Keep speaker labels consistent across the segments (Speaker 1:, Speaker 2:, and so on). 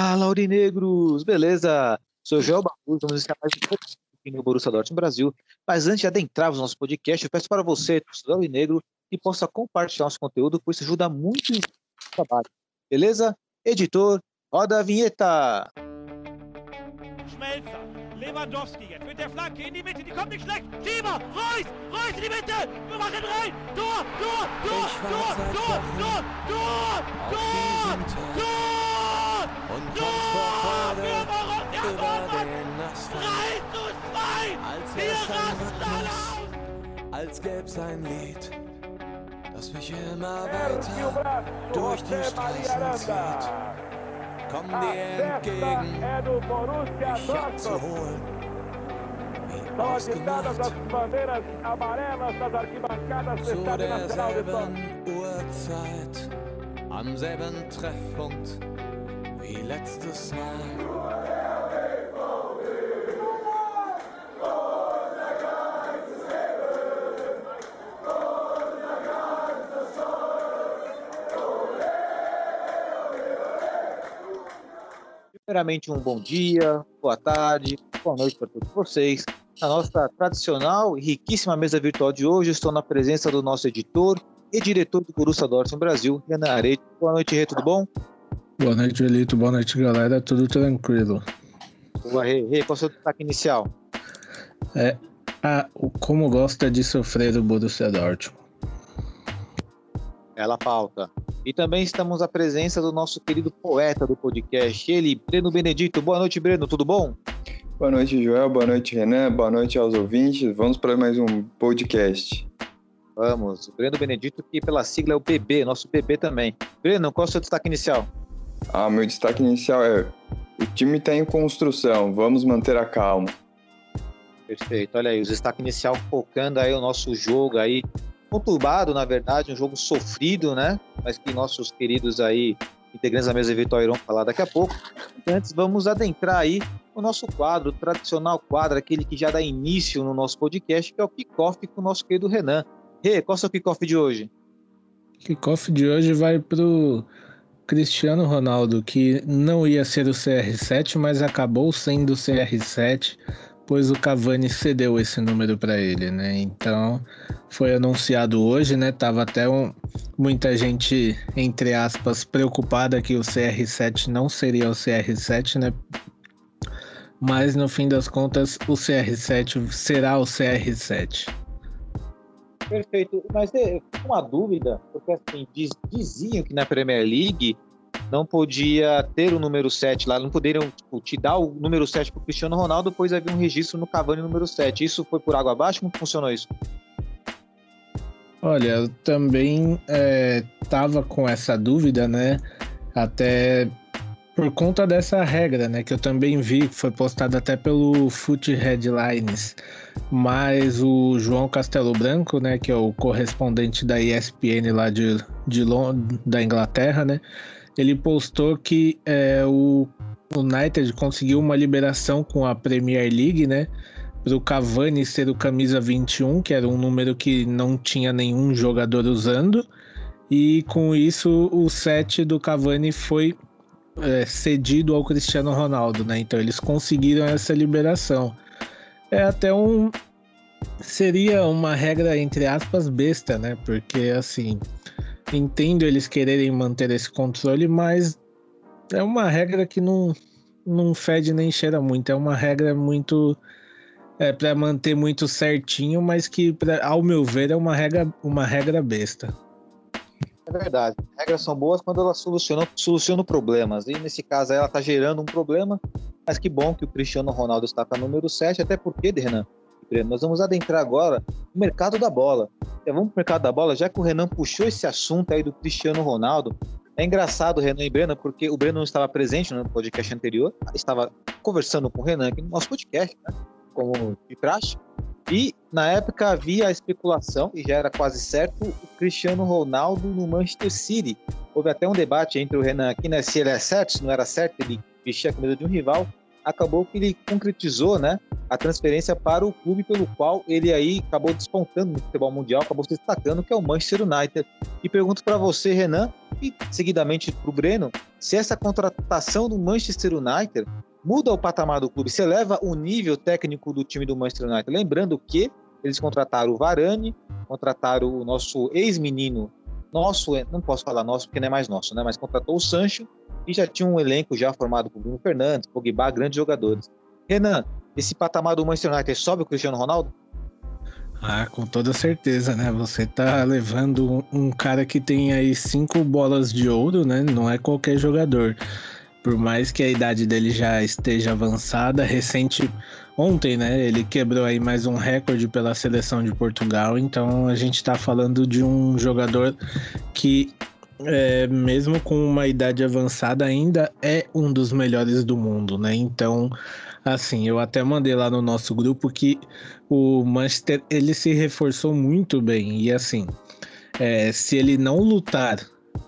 Speaker 1: Fala, Aurinegros! Beleza? Sou Joel Barroso, vamos estar mais um aqui no Borussia Dortmund Brasil. Mas antes de adentrarmos no nosso podcast, eu peço para você, torcedor Aurinegro, que possa compartilhar nosso conteúdo, pois isso ajuda muito no trabalho. Beleza? Editor, roda a vinheta!
Speaker 2: Schmelzer, Lewandowski jetzt mit der Flanke in die Mitte, die kommt nicht schlecht. Schieber, Reus, Reus in die Mitte, wir machen rein. Tor, Tor, Tor, Tor, Tor, Tor, Tor, Tor, Tor,
Speaker 3: und kommt vor Freude über den Asphalt.
Speaker 2: 3 zu 2,
Speaker 3: Als
Speaker 2: wir
Speaker 3: wär's ein Rhythmus, als gäb's ein Lied, das mich immer weiter durch die Straßen zieht. Komm dir entgegen, mich abzuholen. Wie ausgemacht, zu derselben Uhrzeit, am selben Treffpunkt wie letztes Mal.
Speaker 1: Primeiramente, um bom dia, boa tarde, boa noite para todos vocês. Na nossa tradicional e riquíssima mesa virtual de hoje, estou na presença do nosso editor e diretor do Borussia Dortmund Brasil, Renan Arete. Boa noite, Rê, tudo bom?
Speaker 4: Boa noite, Elito. Boa noite, galera. Tudo tranquilo.
Speaker 1: Boa, Rê. Rê, qual é o seu destaque inicial?
Speaker 4: Ah, o como gosta de sofrer o Borussia Dortmund.
Speaker 1: Ela pauta. E também estamos à presença do nosso querido poeta do podcast, ele, Breno Benedito. Boa noite, Breno, tudo bom?
Speaker 5: Boa noite, Joel. Boa noite, Renan. Boa noite aos ouvintes. Vamos para mais um podcast.
Speaker 1: Vamos, o Breno Benedito, que pela sigla é o BB, nosso BB também. Breno, qual é o seu destaque inicial?
Speaker 5: Ah, meu destaque inicial é: o time está em construção. Vamos manter a calma.
Speaker 1: Perfeito, olha aí, o destaque inicial focando aí o nosso jogo aí, conturbado, na verdade, um jogo sofrido, né? Mas que nossos queridos aí, integrantes da mesa virtual irão falar daqui a pouco. Antes, vamos adentrar aí o nosso quadro, o tradicional quadro, aquele que já dá início no nosso podcast, que é o kickoff com o nosso querido Renan. Rê, qual é o seu kickoff de hoje?
Speaker 4: Kickoff de hoje vai pro Cristiano Ronaldo, que não ia ser o CR7, mas acabou sendo o CR7, pois o Cavani cedeu esse número para ele, né? Então, foi anunciado hoje, né? Tava até um- muita gente, entre aspas, preocupada que o CR7 não seria o CR7, né? Mas no fim das contas, o CR7 será o CR7.
Speaker 1: Perfeito, mas é, eu fico com uma dúvida, porque assim, diz- diziam que na Premier League não podia ter o número 7 lá, não poderiam tipo, te dar o número 7 para Cristiano Ronaldo, pois havia um registro no Cavani número 7. Isso foi por água abaixo? Como funcionou isso?
Speaker 4: Olha, eu também é, tava com essa dúvida, né? Até por conta dessa regra, né? Que eu também vi, que foi postada até pelo Foot Headlines. Mas o João Castelo Branco, né? Que é o correspondente da ESPN lá de, de Lon- da Inglaterra, né? Ele postou que é, o United conseguiu uma liberação com a Premier League, né? para o Cavani ser o camisa 21, que era um número que não tinha nenhum jogador usando, e com isso o 7 do Cavani foi é, cedido ao Cristiano Ronaldo, né? Então eles conseguiram essa liberação. É até um. Seria uma regra, entre aspas, besta, né? Porque assim, entendo eles quererem manter esse controle, mas é uma regra que não, não fede nem cheira muito. É uma regra muito é para manter muito certinho, mas que, pra, ao meu ver, é uma regra, uma regra besta.
Speaker 1: É verdade. As regras são boas quando elas solucionam, solucionam problemas. E nesse caso ela está gerando um problema, mas que bom que o Cristiano Ronaldo está com a número 7, até porque, Renan, nós vamos adentrar agora no mercado da bola. Então, vamos para o mercado da bola, já que o Renan puxou esse assunto aí do Cristiano Ronaldo. É engraçado, Renan e Breno, porque o Breno não estava presente no podcast anterior, estava conversando com o Renan aqui no nosso podcast, né? Como de praxe. E na época havia a especulação, e já era quase certo, o Cristiano Ronaldo no Manchester City. Houve até um debate entre o Renan aqui, né? Se ele é certo, se não era certo, ele vestia a camisa de um rival. Acabou que ele concretizou, né? A transferência para o clube pelo qual ele aí acabou despontando no futebol mundial, acabou se destacando, que é o Manchester United. E pergunto para você, Renan, e seguidamente para o Breno, se essa contratação do Manchester United muda o patamar do clube, se eleva o nível técnico do time do Manchester United. Lembrando que eles contrataram o Varane, contrataram o nosso ex-menino, nosso, não posso falar nosso porque não é mais nosso, né? Mas contratou o Sancho e já tinha um elenco já formado por Bruno Fernandes, Pogba, grandes jogadores. Renan, esse patamar do Manchester United sobe o Cristiano Ronaldo?
Speaker 4: Ah, com toda certeza, né? Você tá levando um cara que tem aí cinco bolas de ouro, né? Não é qualquer jogador. Por mais que a idade dele já esteja avançada, recente ontem, né? Ele quebrou aí mais um recorde pela seleção de Portugal. Então a gente tá falando de um jogador que é, mesmo com uma idade avançada, ainda é um dos melhores do mundo, né? Então, assim, eu até mandei lá no nosso grupo que o Manchester ele se reforçou muito bem e assim, é, se ele não lutar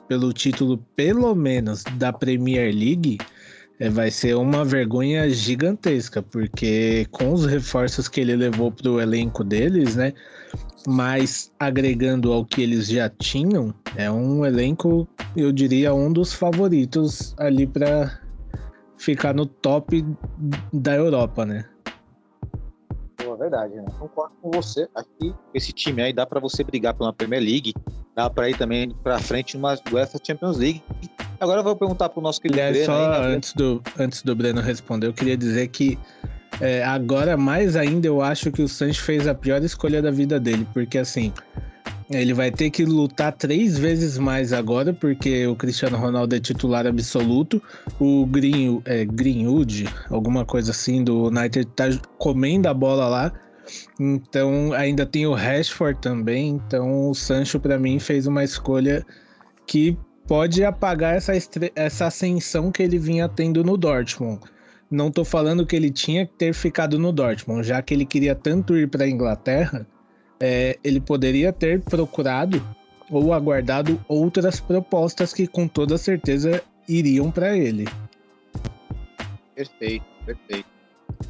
Speaker 4: pelo título, pelo menos da Premier League, é, vai ser uma vergonha gigantesca, porque com os reforços que ele levou para o elenco deles, né? Mas agregando ao que eles já tinham, é um elenco, eu diria, um dos favoritos ali para ficar no top da Europa, né?
Speaker 1: Pô, é verdade, né? Concordo com você. Que esse time aí dá para você brigar pela Premier League, dá para ir também para frente numa UEFA Champions League. Agora eu vou perguntar pro nosso querido
Speaker 4: Aliás,
Speaker 1: Breno
Speaker 4: só
Speaker 1: aí, né?
Speaker 4: antes do, antes do Breno responder, eu queria dizer que é, agora, mais ainda, eu acho que o Sancho fez a pior escolha da vida dele, porque assim, ele vai ter que lutar três vezes mais agora, porque o Cristiano Ronaldo é titular absoluto, o Green, é, Greenwood, alguma coisa assim, do United, tá comendo a bola lá. Então, ainda tem o Rashford também. Então, o Sancho, para mim, fez uma escolha que pode apagar essa, essa ascensão que ele vinha tendo no Dortmund. Não tô falando que ele tinha que ter ficado no Dortmund, já que ele queria tanto ir para a Inglaterra, é, ele poderia ter procurado ou aguardado outras propostas que com toda certeza iriam para ele.
Speaker 1: Perfeito, perfeito.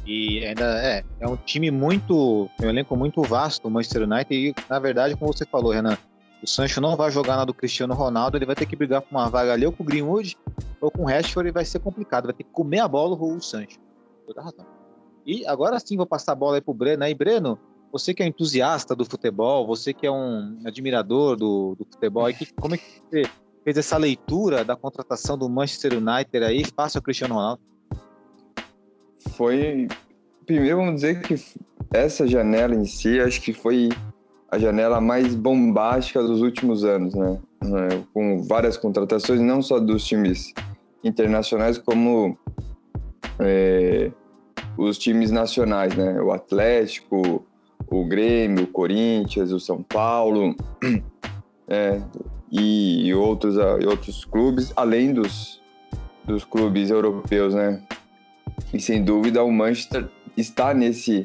Speaker 1: E ainda é, é um time muito, um elenco muito vasto, o Manchester United, e na verdade, como você falou, Renan, o Sancho não vai jogar na do Cristiano Ronaldo, ele vai ter que brigar por uma vaga ali, ou com o Greenwood, ou com o Rashford, e vai ser complicado, vai ter que comer a bola o Sancho. Toda razão. E agora sim vou passar a bola aí pro Breno. Aí, Breno, você que é entusiasta do futebol, você que é um admirador do, do futebol, aí, que, como é que você fez essa leitura da contratação do Manchester United aí, face ao Cristiano Ronaldo?
Speaker 5: Foi. Primeiro, vamos dizer que essa janela em si, acho que foi a janela mais bombástica dos últimos anos, né? É, Com várias contratações, não só dos times internacionais, como é, os times nacionais, né? O Atlético, o Grêmio, o Corinthians, o São Paulo, é, e, outros, e outros clubes, além dos, dos clubes europeus, né? E sem dúvida o Manchester está nesse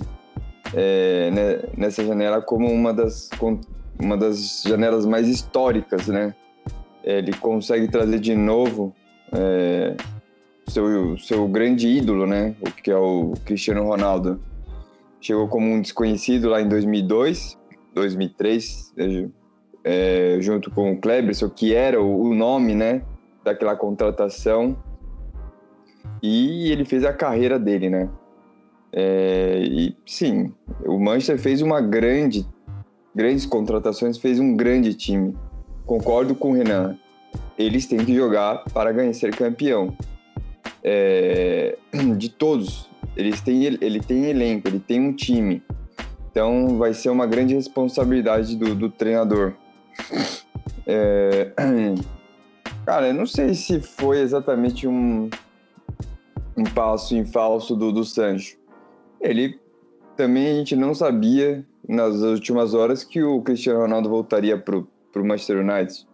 Speaker 5: é, né, nessa janela como uma das uma das janelas mais históricas, né? Ele consegue trazer de novo é, seu seu grande ídolo, né? O que é o Cristiano Ronaldo. Chegou como um desconhecido lá em 2002, 2003, é, junto com o Kleberson, que era o, o nome, né? Daquela contratação e ele fez a carreira dele, né? É, e sim, o Manchester fez uma grande, grandes contratações, fez um grande time. Concordo com o Renan. Eles têm que jogar para ganhar ser campeão. É, de todos, eles têm, ele tem elenco, ele tem um time. Então vai ser uma grande responsabilidade do, do treinador. É, cara, eu não sei se foi exatamente um, um passo em falso do, do Sancho. Ele também a gente não sabia nas últimas horas que o Cristiano Ronaldo voltaria para o Manchester United.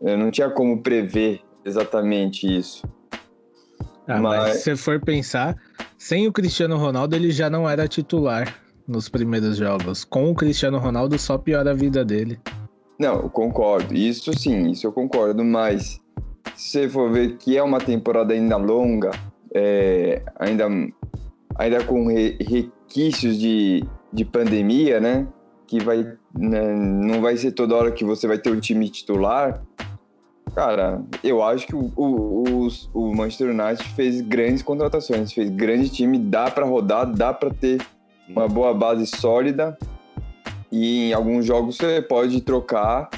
Speaker 5: Eu não tinha como prever exatamente isso.
Speaker 4: Ah, mas...
Speaker 5: Mas-
Speaker 4: se você for pensar, sem o Cristiano Ronaldo ele já não era titular nos primeiros jogos. Com o Cristiano Ronaldo só piora a vida dele.
Speaker 5: Não, eu concordo. Isso sim, isso eu concordo. Mas se você for ver que é uma temporada ainda longa, é, ainda, ainda com re- requisitos de, de pandemia, né? Que vai, né, não vai ser toda hora que você vai ter um time titular. Cara, eu acho que o, o, o Manchester United fez grandes contratações, fez grande time, dá pra rodar, dá pra ter uma boa base sólida e em alguns jogos você pode trocar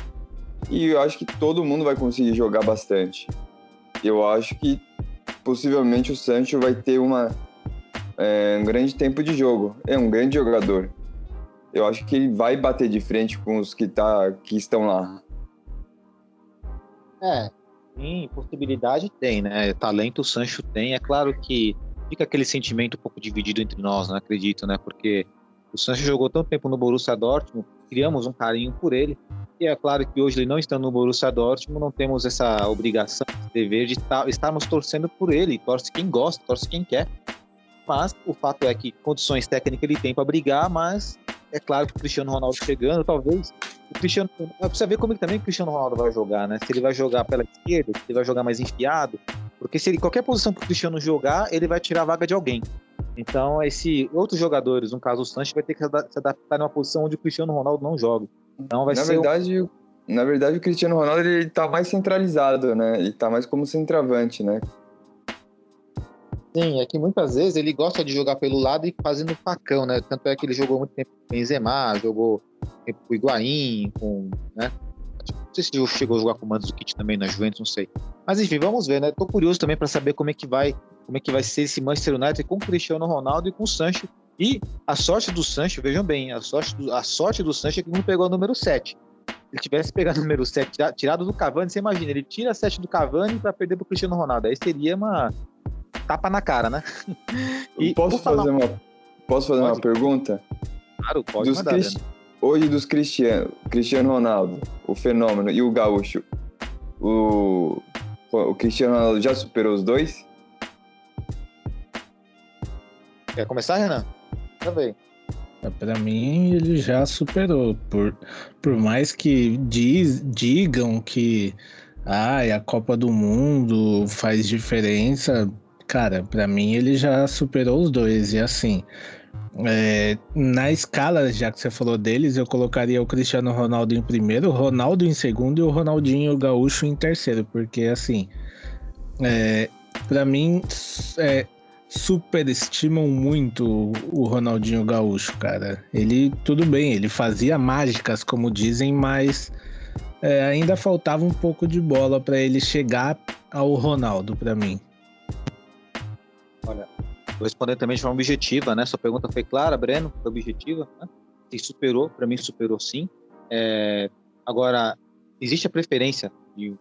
Speaker 5: e eu acho que todo mundo vai conseguir jogar bastante. Eu acho que possivelmente o Sancho vai ter uma, é, um grande tempo de jogo, é um grande jogador. Eu acho que ele vai bater de frente com os que, tá, que estão lá.
Speaker 1: É, sim, possibilidade tem, né? Talento o Sancho tem. É claro que fica aquele sentimento um pouco dividido entre nós, não acredito, né? Porque o Sancho jogou tanto tempo no Borussia Dortmund, criamos um carinho por ele. E é claro que hoje ele não está no Borussia Dortmund, não temos essa obrigação, esse dever de estar, estarmos torcendo por ele. Torce quem gosta, torce quem quer. Mas o fato é que condições técnicas ele tem para brigar, mas é claro que o Cristiano Ronaldo chegando, talvez o Cristiano. Precisa ver como ele também o Cristiano Ronaldo vai jogar, né? Se ele vai jogar pela esquerda, se ele vai jogar mais enfiado. Porque se ele, qualquer posição que o Cristiano jogar, ele vai tirar a vaga de alguém. Então, esse outros jogadores, no caso o Sanches, vai ter que se ada- se adaptar numa posição onde o Cristiano Ronaldo não joga. Então vai
Speaker 5: na
Speaker 1: ser. um-
Speaker 5: verdade, o- na verdade, o Cristiano Ronaldo ele tá mais centralizado, né? Ele tá mais como centroavante, né?
Speaker 1: Sim, é que muitas vezes ele gosta de jogar pelo lado e fazendo facão, né? Tanto é que ele jogou muito tempo com Benzema, jogou tempo com o Higuaín, com, né? Não sei se ele chegou a jogar com o Mandzukic também na Juventus, não sei. Mas enfim, vamos ver, né? Tô curioso também para saber como é que vai, como é que vai ser esse Manchester United com o Cristiano Ronaldo e com o Sancho. E a sorte do Sancho, vejam bem, a sorte do, a sorte do Sancho é que não pegou o número 7. Se ele tivesse pegado o número 7, tira- tirado do Cavani, você imagina, ele tira 7 do Cavani para perder pro Cristiano Ronaldo. Aí seria uma tapa na cara, né? E
Speaker 5: posso fazer uma posso fazer uma
Speaker 1: Pode.
Speaker 5: pergunta?
Speaker 1: Claro, pode
Speaker 5: Dos
Speaker 1: mandar.
Speaker 5: Cris-
Speaker 1: Breno.
Speaker 5: Hoje dos Cristiano, Cristiano Ronaldo, o fenômeno e o Gaúcho, o o Cristiano Ronaldo já superou os dois?
Speaker 1: Quer começar, Renan? Tá bem.
Speaker 4: É, Pra mim, ele já superou. Por, por mais que diz, digam que ai, a Copa do Mundo faz diferença, cara, pra mim ele já superou os dois. E assim, é, na escala, já que você falou deles, eu colocaria o Cristiano Ronaldo em primeiro, o Ronaldo em segundo e o Ronaldinho Gaúcho em terceiro, porque assim, é, para mim, é, superestimam muito o- Ronaldinho Gaúcho, cara. Ele, tudo bem, ele fazia mágicas, como dizem, mas é, ainda faltava um pouco de bola para ele chegar ao Ronaldo, para mim.
Speaker 1: Vou responder também de forma objetiva, né? Sua pergunta foi clara, Breno, foi objetiva. Né? Se superou, para mim superou sim. É, agora, existe a preferência de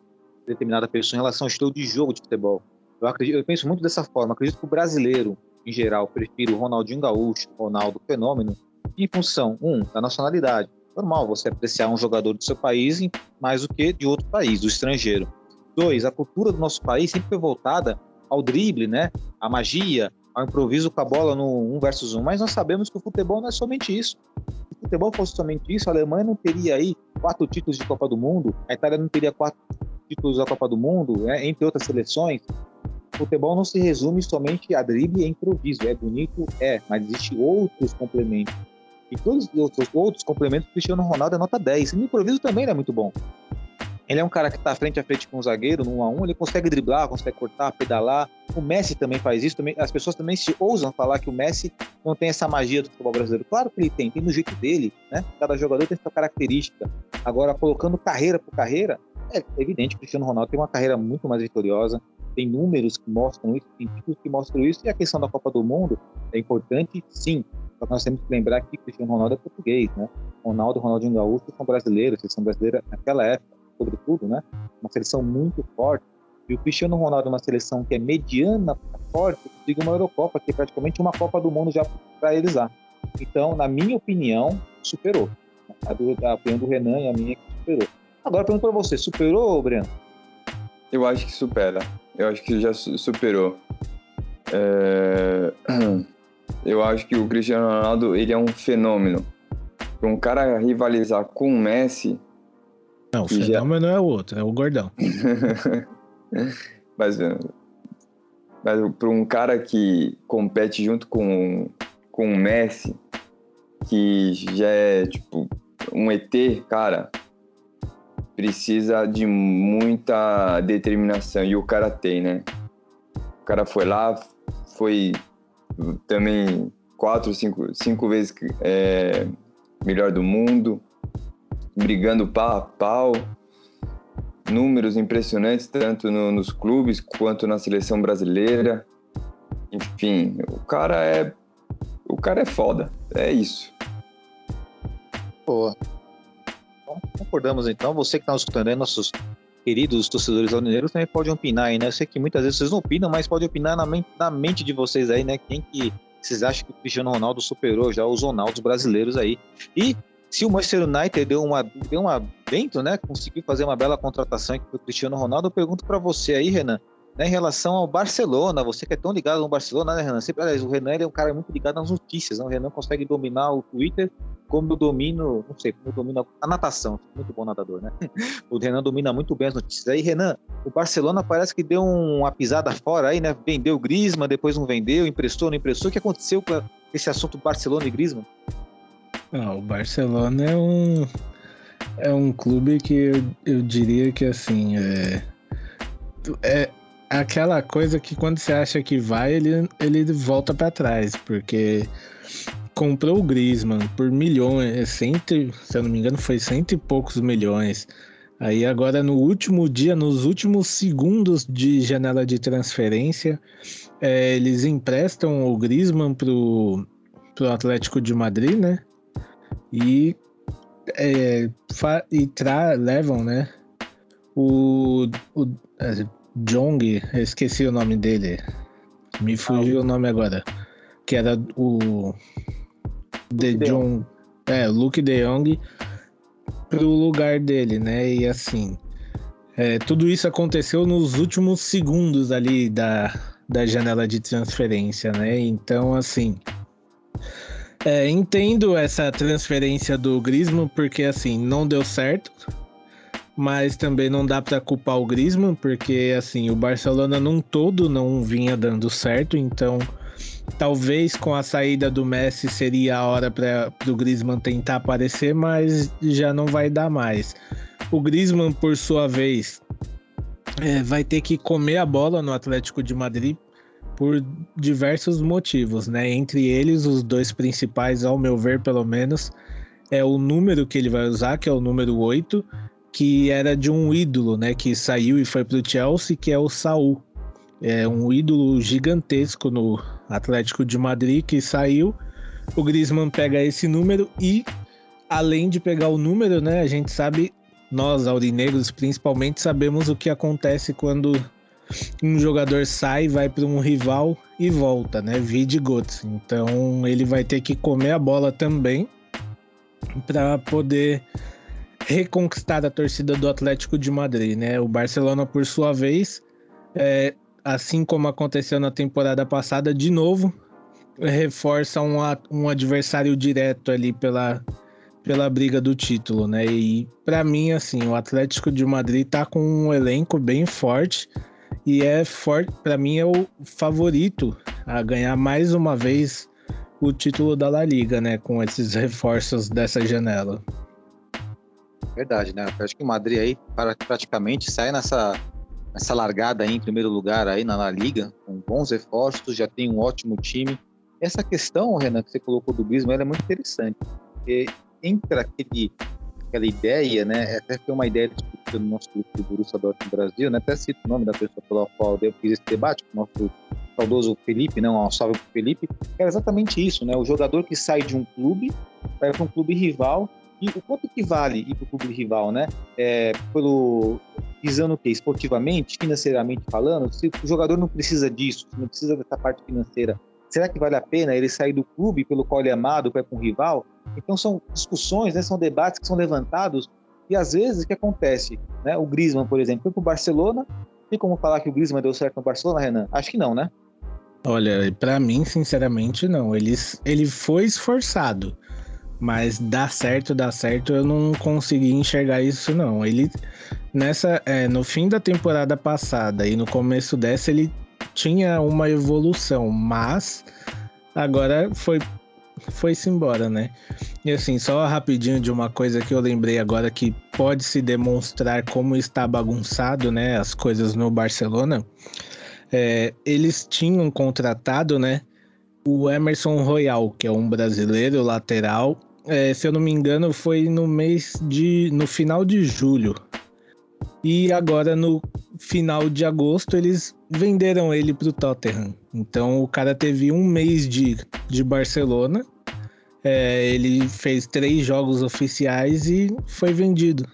Speaker 1: determinada pessoa em relação ao estilo de jogo de futebol. Eu, acredito, eu penso muito dessa forma. Acredito que o brasileiro, em geral, prefira o Ronaldinho Gaúcho, Ronaldo Fenômeno, em função, um, da nacionalidade. Normal você apreciar um jogador do seu país mais do que de outro país, do estrangeiro. Dois, a cultura do nosso país sempre foi voltada ao drible, né? A magia, ao improviso com a bola no um versus um. Mas nós sabemos que o futebol não é somente isso. Se o futebol fosse somente isso, a Alemanha não teria aí quatro títulos de Copa do Mundo, a Itália não teria quatro títulos da Copa do Mundo, né? entre outras seleções. Futebol não se resume somente a drible e improviso. É bonito, é, mas existem outros complementos. E todos os outros, outros complementos, o Cristiano Ronaldo é nota 10. E no improviso também ele é muito bom. Ele é um cara que está frente a frente com o zagueiro, no 1 a 1 ele consegue driblar, consegue cortar, pedalar. O Messi também faz isso. Também, as pessoas também se ousam falar que o Messi não tem essa magia do futebol brasileiro. Claro que ele tem, tem no jeito dele, né? Cada jogador tem sua característica. Agora, colocando carreira por carreira, é evidente que Cristiano Ronaldo tem uma carreira muito mais vitoriosa, tem números que mostram isso, tem títulos que mostram isso, e a questão da Copa do Mundo é importante, sim. Só que nós temos que lembrar que Cristiano Ronaldo é português, né? Ronaldo Ronaldinho Gaúcho são brasileiros, eles são brasileiros naquela época, sobretudo, né? Uma seleção muito forte. E o Cristiano Ronaldo é uma seleção que é mediana forte, digo uma Eurocopa, que é praticamente uma Copa do Mundo já para eles lá. Então, na minha opinião, superou. A, do, a opinião do Renan e a minha é que superou. Agora, eu pergunto para você, superou, Breno?
Speaker 5: Eu acho que supera. Eu acho que já su- superou. É, Eu acho que o Cristiano Ronaldo ele é um fenômeno. Um cara rivalizar com o Messi,
Speaker 4: Não, o
Speaker 5: E já-
Speaker 4: fenômeno é o outro, é o gordão.
Speaker 5: mas, mas para um cara que compete junto com, com o Messi, que já é tipo um ET, cara, precisa de muita determinação e o cara tem, né? O cara foi lá, foi também quatro, cinco, cinco vezes é, melhor do mundo, brigando pau a pau, números impressionantes tanto no, nos clubes quanto na seleção brasileira. Enfim, o cara é o cara é foda, é isso.
Speaker 1: Boa. Concordamos então. Você que está nos escutando aí, nossos queridos torcedores alvinegros também pode opinar aí, né? Eu sei que muitas vezes vocês não opinam, mas pode opinar na mente, na mente de vocês aí, né? Quem que vocês acham que o Cristiano Ronaldo superou já os Ronaldos brasileiros aí? E se o Manchester United deu uma deu uma dentro, né? Conseguiu fazer uma bela contratação aqui pro Cristiano Ronaldo, eu pergunto para você aí, Renan, né, em relação ao Barcelona, você que é tão ligado no Barcelona, né, Renan? Sempre, aliás, o Renan é um cara muito ligado nas notícias, né? O Renan consegue dominar o Twitter como eu domino, não sei, como eu domino a natação, muito bom nadador, né? O Renan domina muito bem as notícias. Aí, Renan, o Barcelona parece que deu uma pisada fora aí, né? Vendeu o Griezmann, depois não vendeu, emprestou, não emprestou. O que aconteceu com esse assunto Barcelona e Griezmann?
Speaker 4: Não, o Barcelona é um é um clube que eu, eu diria que assim é, é aquela coisa que quando você acha que vai, ele, ele volta para trás, porque comprou o Griezmann por milhões, cento, se eu não me engano, foi cento e poucos milhões. Aí agora no último dia, nos últimos segundos de janela de transferência, é, eles emprestam o Griezmann pro, pro Atlético de Madrid, né? E, é, e levam, né? O, o Jong, esqueci o nome dele. Me fugiu ah, o nome agora. Que era o de Jong, é, Luke De Jong pro lugar dele, né? E assim, é, tudo isso aconteceu nos últimos segundos ali da, da janela de transferência, né? Então, assim, é, entendo essa transferência do Griezmann porque assim não deu certo, mas também não dá para culpar o Griezmann porque assim o Barcelona num todo não vinha dando certo, então Talvez com a saída do Messi seria a hora para o Griezmann tentar aparecer, mas já não vai dar mais. O Griezmann, por sua vez, é, vai ter que comer a bola no Atlético de Madrid por diversos motivos, né? Entre eles, os dois principais, ao meu ver, pelo menos, é o número que ele vai usar, que é o número 8, que era de um ídolo, né? Que saiu e foi para o Chelsea, que é o Saul. É um ídolo gigantesco no, Atlético de Madrid, que saiu. O Griezmann pega esse número e, além de pegar o número, né, a gente sabe, nós aurinegros principalmente, sabemos o que acontece quando um jogador sai, vai para um rival e volta, né? Vide Götze. Então ele vai ter que comer a bola também para poder reconquistar a torcida do Atlético de Madrid, né? O Barcelona, por sua vez, é, assim como aconteceu na temporada passada, de novo reforça um, um adversário direto ali pela, pela briga do título, né? E para mim, assim, o Atlético de Madrid tá com um elenco bem forte e é forte, para mim é o favorito a ganhar mais uma vez o título da La Liga, né? Com esses reforços dessa janela.
Speaker 1: Verdade, né? Acho que o Madrid aí praticamente sai nessa essa largada aí em primeiro lugar aí na, na Liga, com bons reforços, já tem um ótimo time. Essa questão, Renan, que você colocou do Griezmann, é muito interessante, porque entra aquele, aquela ideia, né, até foi uma ideia discutida no nosso grupo do Borussia Dortmund Brasil, né, até cito o nome da pessoa pela qual eu fiz esse debate, com o nosso saudoso Felipe, não, né, um salve pro Felipe, era exatamente isso, né, o jogador que sai de um clube, vai para um clube rival, e o quanto que vale ir para o clube rival, né? É, pelo visando o quê? Esportivamente, financeiramente falando, se o jogador não precisa disso, não precisa dessa parte financeira, será que vale a pena ele sair do clube pelo qual ele é amado para um rival? Então são discussões, né, são debates que são levantados e às vezes o que acontece, né? O Griezmann, por exemplo, foi para o Barcelona, tem como falar que o Griezmann deu certo no Barcelona, Renan? Acho que não, né?
Speaker 4: Olha, para mim, sinceramente, não. Ele, ele foi esforçado. Mas dá certo, dá certo, eu não consegui enxergar isso, não. Ele, nessa, é, no fim da temporada passada e no começo dessa, ele tinha uma evolução, mas agora foi foi-se embora, né? E assim, só rapidinho de uma coisa que eu lembrei agora que pode se demonstrar como está bagunçado, né, as coisas no Barcelona, é, eles tinham contratado, né, o Emerson Royal, que é um brasileiro lateral. É, se eu não me engano, foi no mês de, no final de julho. E agora no final de agosto eles venderam ele para o Tottenham. Então o cara teve um mês de, de Barcelona. É, ele fez três jogos oficiais e foi vendido.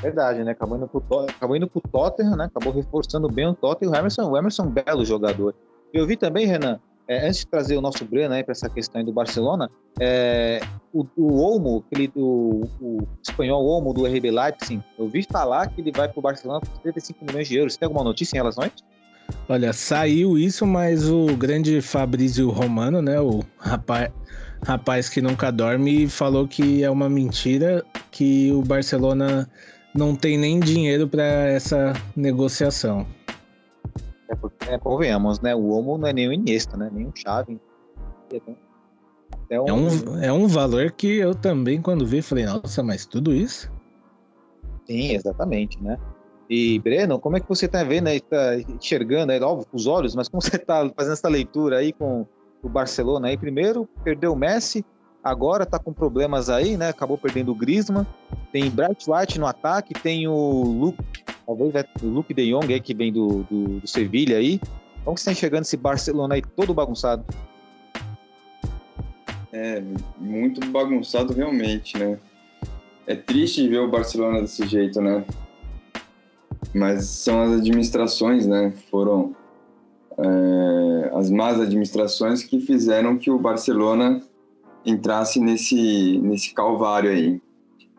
Speaker 1: Verdade, né? Acabou indo pro, acabou indo pro Tottenham, né? Acabou reforçando bem o Tottenham. O Emerson, o Emerson belo jogador. Eu vi também, Renan, é, antes de trazer o nosso Breno para essa questão do Barcelona, é, o, o Olmo, aquele, o, o espanhol Olmo do RB Leipzig, eu vi falar que ele vai para o Barcelona por 35 milhões de euros. Tem alguma notícia em relação a isso?
Speaker 4: Olha, saiu isso, mas o grande Fabrício Romano, né, o rapaz, rapaz que nunca dorme, falou que é uma mentira, que o Barcelona não tem nem dinheiro para essa negociação.
Speaker 1: É porque, é, convenhamos, né? O Omo não é nem o Iniesta, né? Nem o Xavi.
Speaker 4: É um... É, um, é um valor que eu também, quando vi, falei, nossa, mas tudo isso?
Speaker 1: Sim, exatamente, né? E, Breno, como é que você tá vendo aí, tá enxergando aí, óbvio, com os olhos, mas como você tá fazendo essa leitura aí com o Barcelona aí? Primeiro, perdeu o Messi, agora tá com problemas aí, né? Acabou perdendo o Griezmann, tem Bright White no ataque, tem o Luke, talvez é o Luke de Jong aí, que vem do, do, do Sevilha aí. Como que você tá enxergando esse Barcelona aí todo bagunçado?
Speaker 5: É, muito bagunçado realmente, né? É triste ver o Barcelona desse jeito, né? Mas são as administrações, né? Foram é, as más administrações que fizeram que o Barcelona entrasse nesse, nesse calvário aí.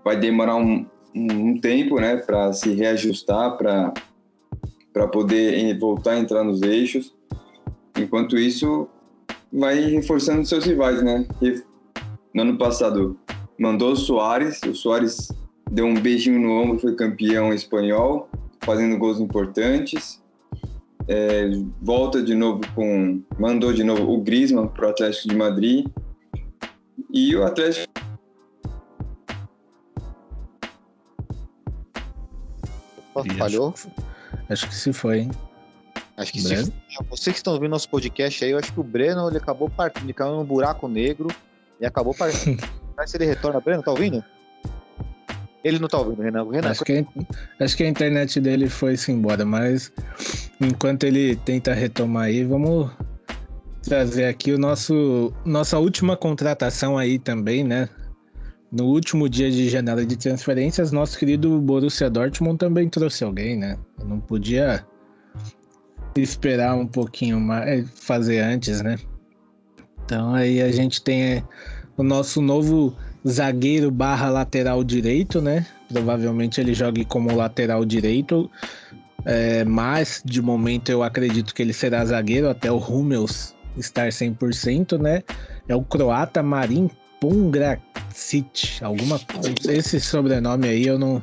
Speaker 5: Vai demorar um, um tempo, né, para se reajustar, para para poder voltar a entrar nos eixos. Enquanto isso, vai reforçando seus rivais, né? E no ano passado mandou o Soares, o Soares deu um beijinho no ombro, foi campeão espanhol, fazendo gols importantes. É, volta de novo com, mandou de novo o Griezmann para o Atlético de Madrid e o Atlético.
Speaker 1: Falhou?
Speaker 4: Acho que se foi, hein?
Speaker 1: Acho que Breno? se Vocês que estão ouvindo nosso podcast aí, eu acho que o Breno ele acabou partindo, ele caiu num buraco negro e acabou partindo. Vai se ele retorna, Breno, tá ouvindo? Ele não tá ouvindo, Renan. Renan
Speaker 4: acho, que a, acho que a internet dele foi-se embora, mas enquanto ele tenta retomar aí, vamos trazer aqui o nosso nossa última contratação aí também, né? No último dia de janela de transferências, nosso querido Borussia Dortmund também trouxe alguém, né? não podia esperar um pouquinho mais, fazer antes, né? Então aí a gente tem o nosso novo zagueiro barra lateral direito, né? Provavelmente ele jogue como lateral direito, é, mas de momento eu acredito que ele será zagueiro até o Hummels estar 100%, né? É o croata Marin Pongracic, alguma esse sobrenome aí eu não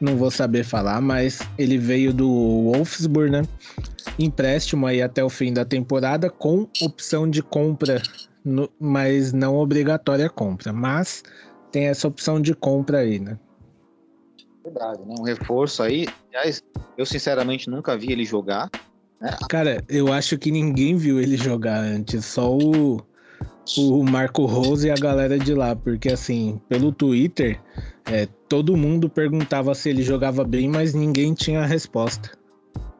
Speaker 4: não vou saber falar, mas ele veio do Wolfsburg, né? Empréstimo aí até o fim da temporada com opção de compra, no, mas não obrigatória compra, mas tem essa opção de compra aí, né?
Speaker 1: Verdade, né? Um reforço aí. Aliás, eu sinceramente nunca vi ele jogar.
Speaker 4: Né? Cara, eu acho que ninguém viu ele jogar antes, só o, o Marco Rose e a galera de lá, porque assim, pelo Twitter, é, todo mundo perguntava se ele jogava bem, mas ninguém tinha a resposta.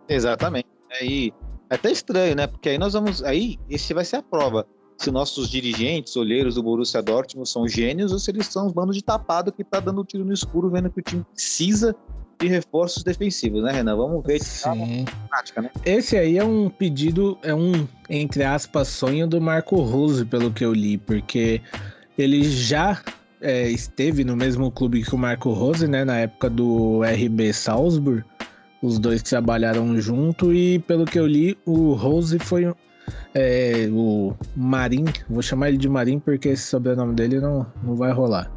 Speaker 1: Exatamente. Aí é até estranho, né? Porque aí nós vamos. Aí, esse vai ser a prova. Se nossos dirigentes, olheiros do Borussia Dortmund são gênios ou se eles são uns bandos de tapado que tá dando tiro no escuro, vendo que o time precisa de reforços defensivos, né, Renan? Vamos ver
Speaker 4: Sim. prática, né? Esse aí é um pedido, é um, entre aspas, sonho do Marco Rose, pelo que eu li, porque ele já é, esteve no mesmo clube que o Marco Rose, né, na época do RB Salzburg. Os dois trabalharam junto e, pelo que eu li, o Rose foi é, o Marim, vou chamar ele de Marim porque esse sobrenome dele não, não vai rolar.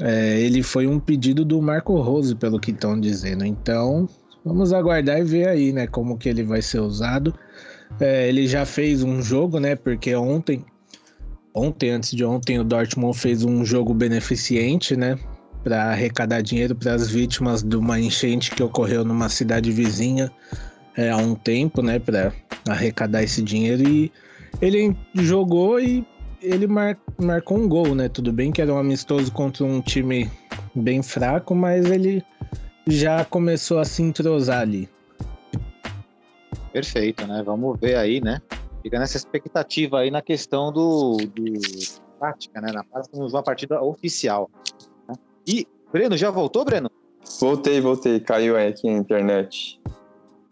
Speaker 4: É, ele foi um pedido do Marco Rose, pelo que estão dizendo. Então, vamos aguardar e ver aí, né, como que ele vai ser usado. É, ele já fez um jogo, né, porque ontem, ontem, antes de ontem, o Dortmund fez um jogo beneficente, né, para arrecadar dinheiro para as vítimas de uma enchente que ocorreu numa cidade vizinha é, há um tempo, né, para arrecadar esse dinheiro e ele jogou e ele mar, marcou um gol, né? Tudo bem que era um amistoso contra um time bem fraco, mas ele já começou a se entrosar ali.
Speaker 1: Perfeito, né? Vamos ver aí, né? Fica nessa expectativa aí na questão do, do tática, né? Na uma partida oficial. Né? E Breno, já voltou, Breno?
Speaker 5: Voltei, voltei. Caiu aí aqui na internet.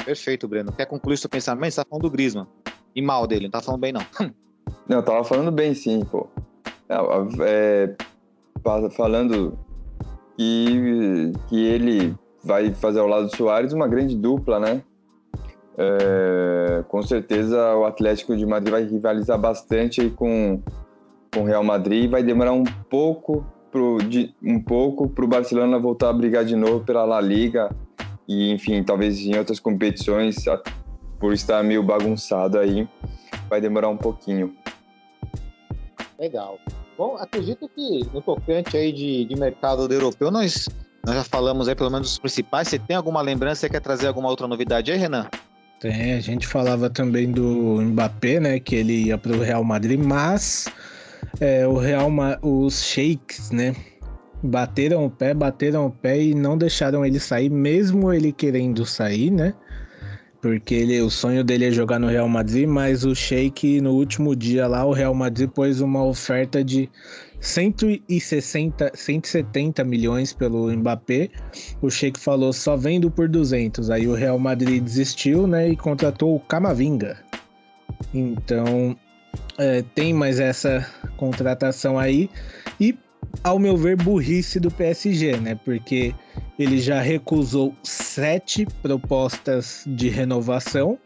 Speaker 1: Perfeito, Breno. Quer concluir seu pensamento? Você tá falando do Griezmann. E mal dele, não tá falando bem, não.
Speaker 5: não, eu tava falando bem, sim, pô. É, falando que, que ele vai fazer ao lado do Soares uma grande dupla, né? É, com certeza o Atlético de Madrid vai rivalizar bastante com com o Real Madrid vai demorar um pouco pro, de, um pouco para o Barcelona voltar a brigar de novo pela La Liga e enfim talvez em outras competições por estar meio bagunçado aí vai demorar um pouquinho.
Speaker 1: Legal. Bom acredito que no tocante aí de, de mercado europeu nós nós já falamos aí pelo menos dos principais. Você tem alguma lembrança? Você quer trazer alguma outra novidade aí Renan?
Speaker 4: Tem, a gente falava também do Mbappé, né, que ele ia para o Real Madrid, mas é, o Real, os Sheiks, né, bateram o pé, bateram o pé e não deixaram ele sair, mesmo ele querendo sair, né? Porque ele, o sonho dele é jogar no Real Madrid, mas o Sheik no último dia lá, o Real Madrid pôs uma oferta de 160, 170 milhões pelo Mbappé. O Sheik falou só vendo por 200. Aí o Real Madrid desistiu, né, e contratou o Camavinga. Então, é, tem mais essa contratação aí. E, ao meu ver, burrice do PSG, né? Porque ele já recusou sete propostas de renovação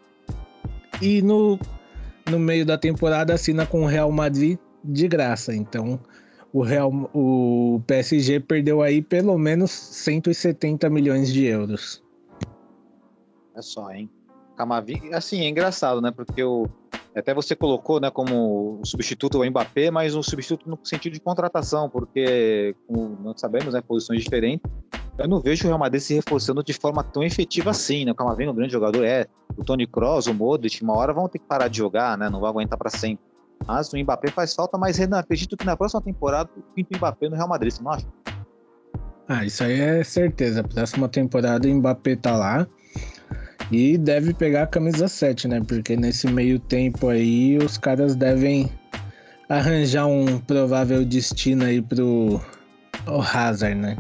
Speaker 4: e no, no meio da temporada assina com o Real Madrid de graça. Então, o, Real, o PSG perdeu aí pelo menos 170 milhões de euros.
Speaker 1: É só, hein? Camavinga, assim, é engraçado, né? Porque o, até você colocou, né, como substituto o Mbappé, mas um substituto no sentido de contratação, porque, como nós sabemos, né, posições diferentes. Eu não vejo o Real Madrid se reforçando de forma tão efetiva assim, né? O Camavinga, um grande jogador, é. O Tony Kroos, o Modric, uma hora vão ter que parar de jogar, né? Não vai aguentar para sempre. Mas o Mbappé faz falta, mas Renan, acredito que na próxima temporada o quinto Mbappé no Real Madrid, você não acha?
Speaker 4: Ah, isso aí é certeza. Próxima temporada o Mbappé tá lá. E deve pegar a camisa 7, né? Porque nesse meio tempo aí os caras devem arranjar um provável destino aí pro o Hazard, né?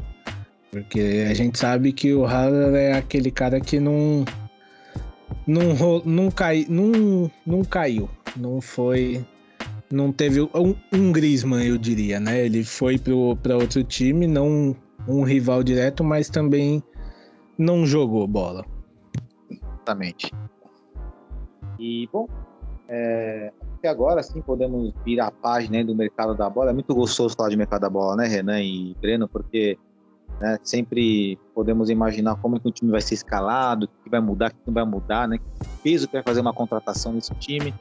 Speaker 4: Porque a gente sabe que o Hazard é aquele cara que não não, não, cai, não, não caiu, não foi não teve um, um Griezmann, eu diria, né? Ele foi para outro time, não um rival direto, mas também não jogou bola.
Speaker 1: Exatamente. E, bom, é, até agora sim podemos virar a página do mercado da bola. É muito gostoso falar de mercado da bola, né, Renan e Breno, porque né, sempre podemos imaginar como é que o time vai ser escalado, o que vai mudar, o que não vai mudar, né, que peso que vai fazer uma contratação nesse time.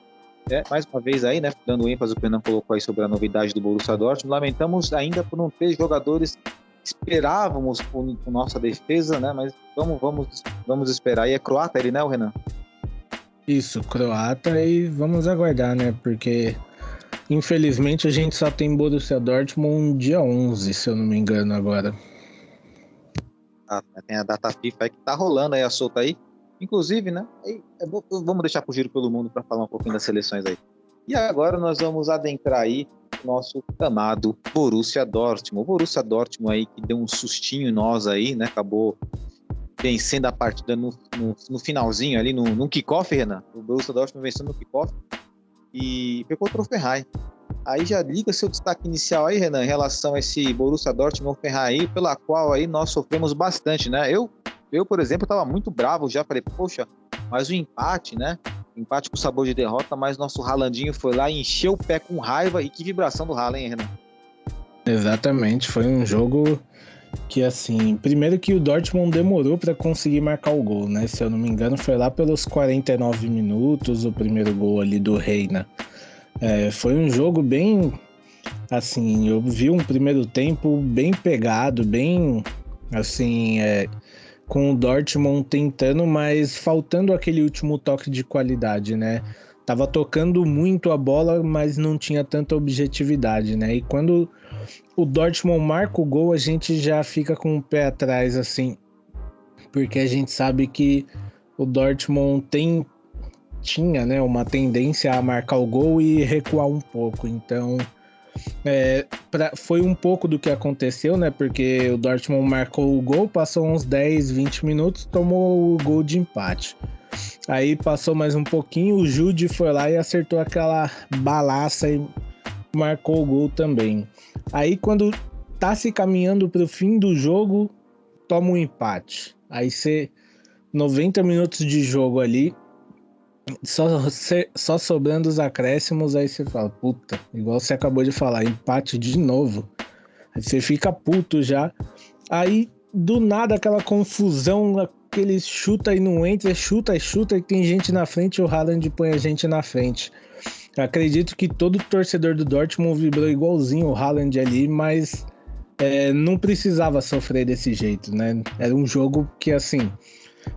Speaker 1: É, mais uma vez aí, né, dando ênfase o Renan colocou aí sobre a novidade do Borussia Dortmund, lamentamos ainda por não ter jogadores esperávamos com, com nossa defesa, né, mas vamos, vamos, vamos esperar. E é croata ele, né, o Renan?
Speaker 4: Isso, croata e vamos aguardar, né, porque infelizmente a gente só tem Borussia Dortmund dia 11, se eu não me engano agora.
Speaker 1: Ah, tem a data FIFA aí que tá rolando aí, a solta aí. Inclusive, né? É vamos deixar pro giro pelo mundo para falar um pouquinho das seleções aí. E agora nós vamos adentrar aí nosso amado Borussia Dortmund. O Borussia Dortmund aí que deu um sustinho em nós aí, né? Acabou vencendo a partida no, no, no finalzinho ali, no, no kickoff, Renan. O Borussia Dortmund vencendo no kickoff e pegou o Ferrari. Aí já liga seu destaque inicial aí, Renan, em relação a esse Borussia Dortmund Ferrari, pela qual aí nós sofremos bastante, né? Eu eu, por exemplo, estava muito bravo já, falei, poxa, mas o empate, né? Empate com sabor de derrota, mas nosso Ralandinho foi lá e encheu o pé com raiva. E que vibração do Haaland, hein, Renan?
Speaker 4: Exatamente, foi um jogo que assim, primeiro que o Dortmund demorou para conseguir marcar o gol, né? Se eu não me engano, foi lá pelos 49 minutos o primeiro gol ali do Reina. É, foi um jogo bem Assim, eu vi um primeiro tempo bem pegado, bem assim, é, com o Dortmund tentando, mas faltando aquele último toque de qualidade, né? Tava tocando muito a bola, mas não tinha tanta objetividade, né? E quando o Dortmund marca o gol, a gente já fica com o pé atrás, assim, porque a gente sabe que o Dortmund tem tinha, né, uma tendência a marcar o gol e recuar um pouco. Então, é, pra, foi um pouco do que aconteceu, né? Porque o Dortmund marcou o gol, passou uns 10, 20 minutos, tomou o gol de empate. Aí passou mais um pouquinho, o Jude foi lá e acertou aquela balaça e marcou o gol também. Aí quando tá se caminhando para o fim do jogo, toma um empate. Aí você 90 minutos de jogo ali, só, só sobrando os acréscimos, aí você fala, puta, igual você acabou de falar, empate de novo. Aí você fica puto já. Aí, do nada, aquela confusão, aquele chuta e não entra, chuta e chuta, e tem gente na frente, o Haaland põe a gente na frente. Acredito que todo torcedor do Dortmund vibrou igualzinho o Haaland ali, mas é, não precisava sofrer desse jeito, né? Era um jogo que, assim,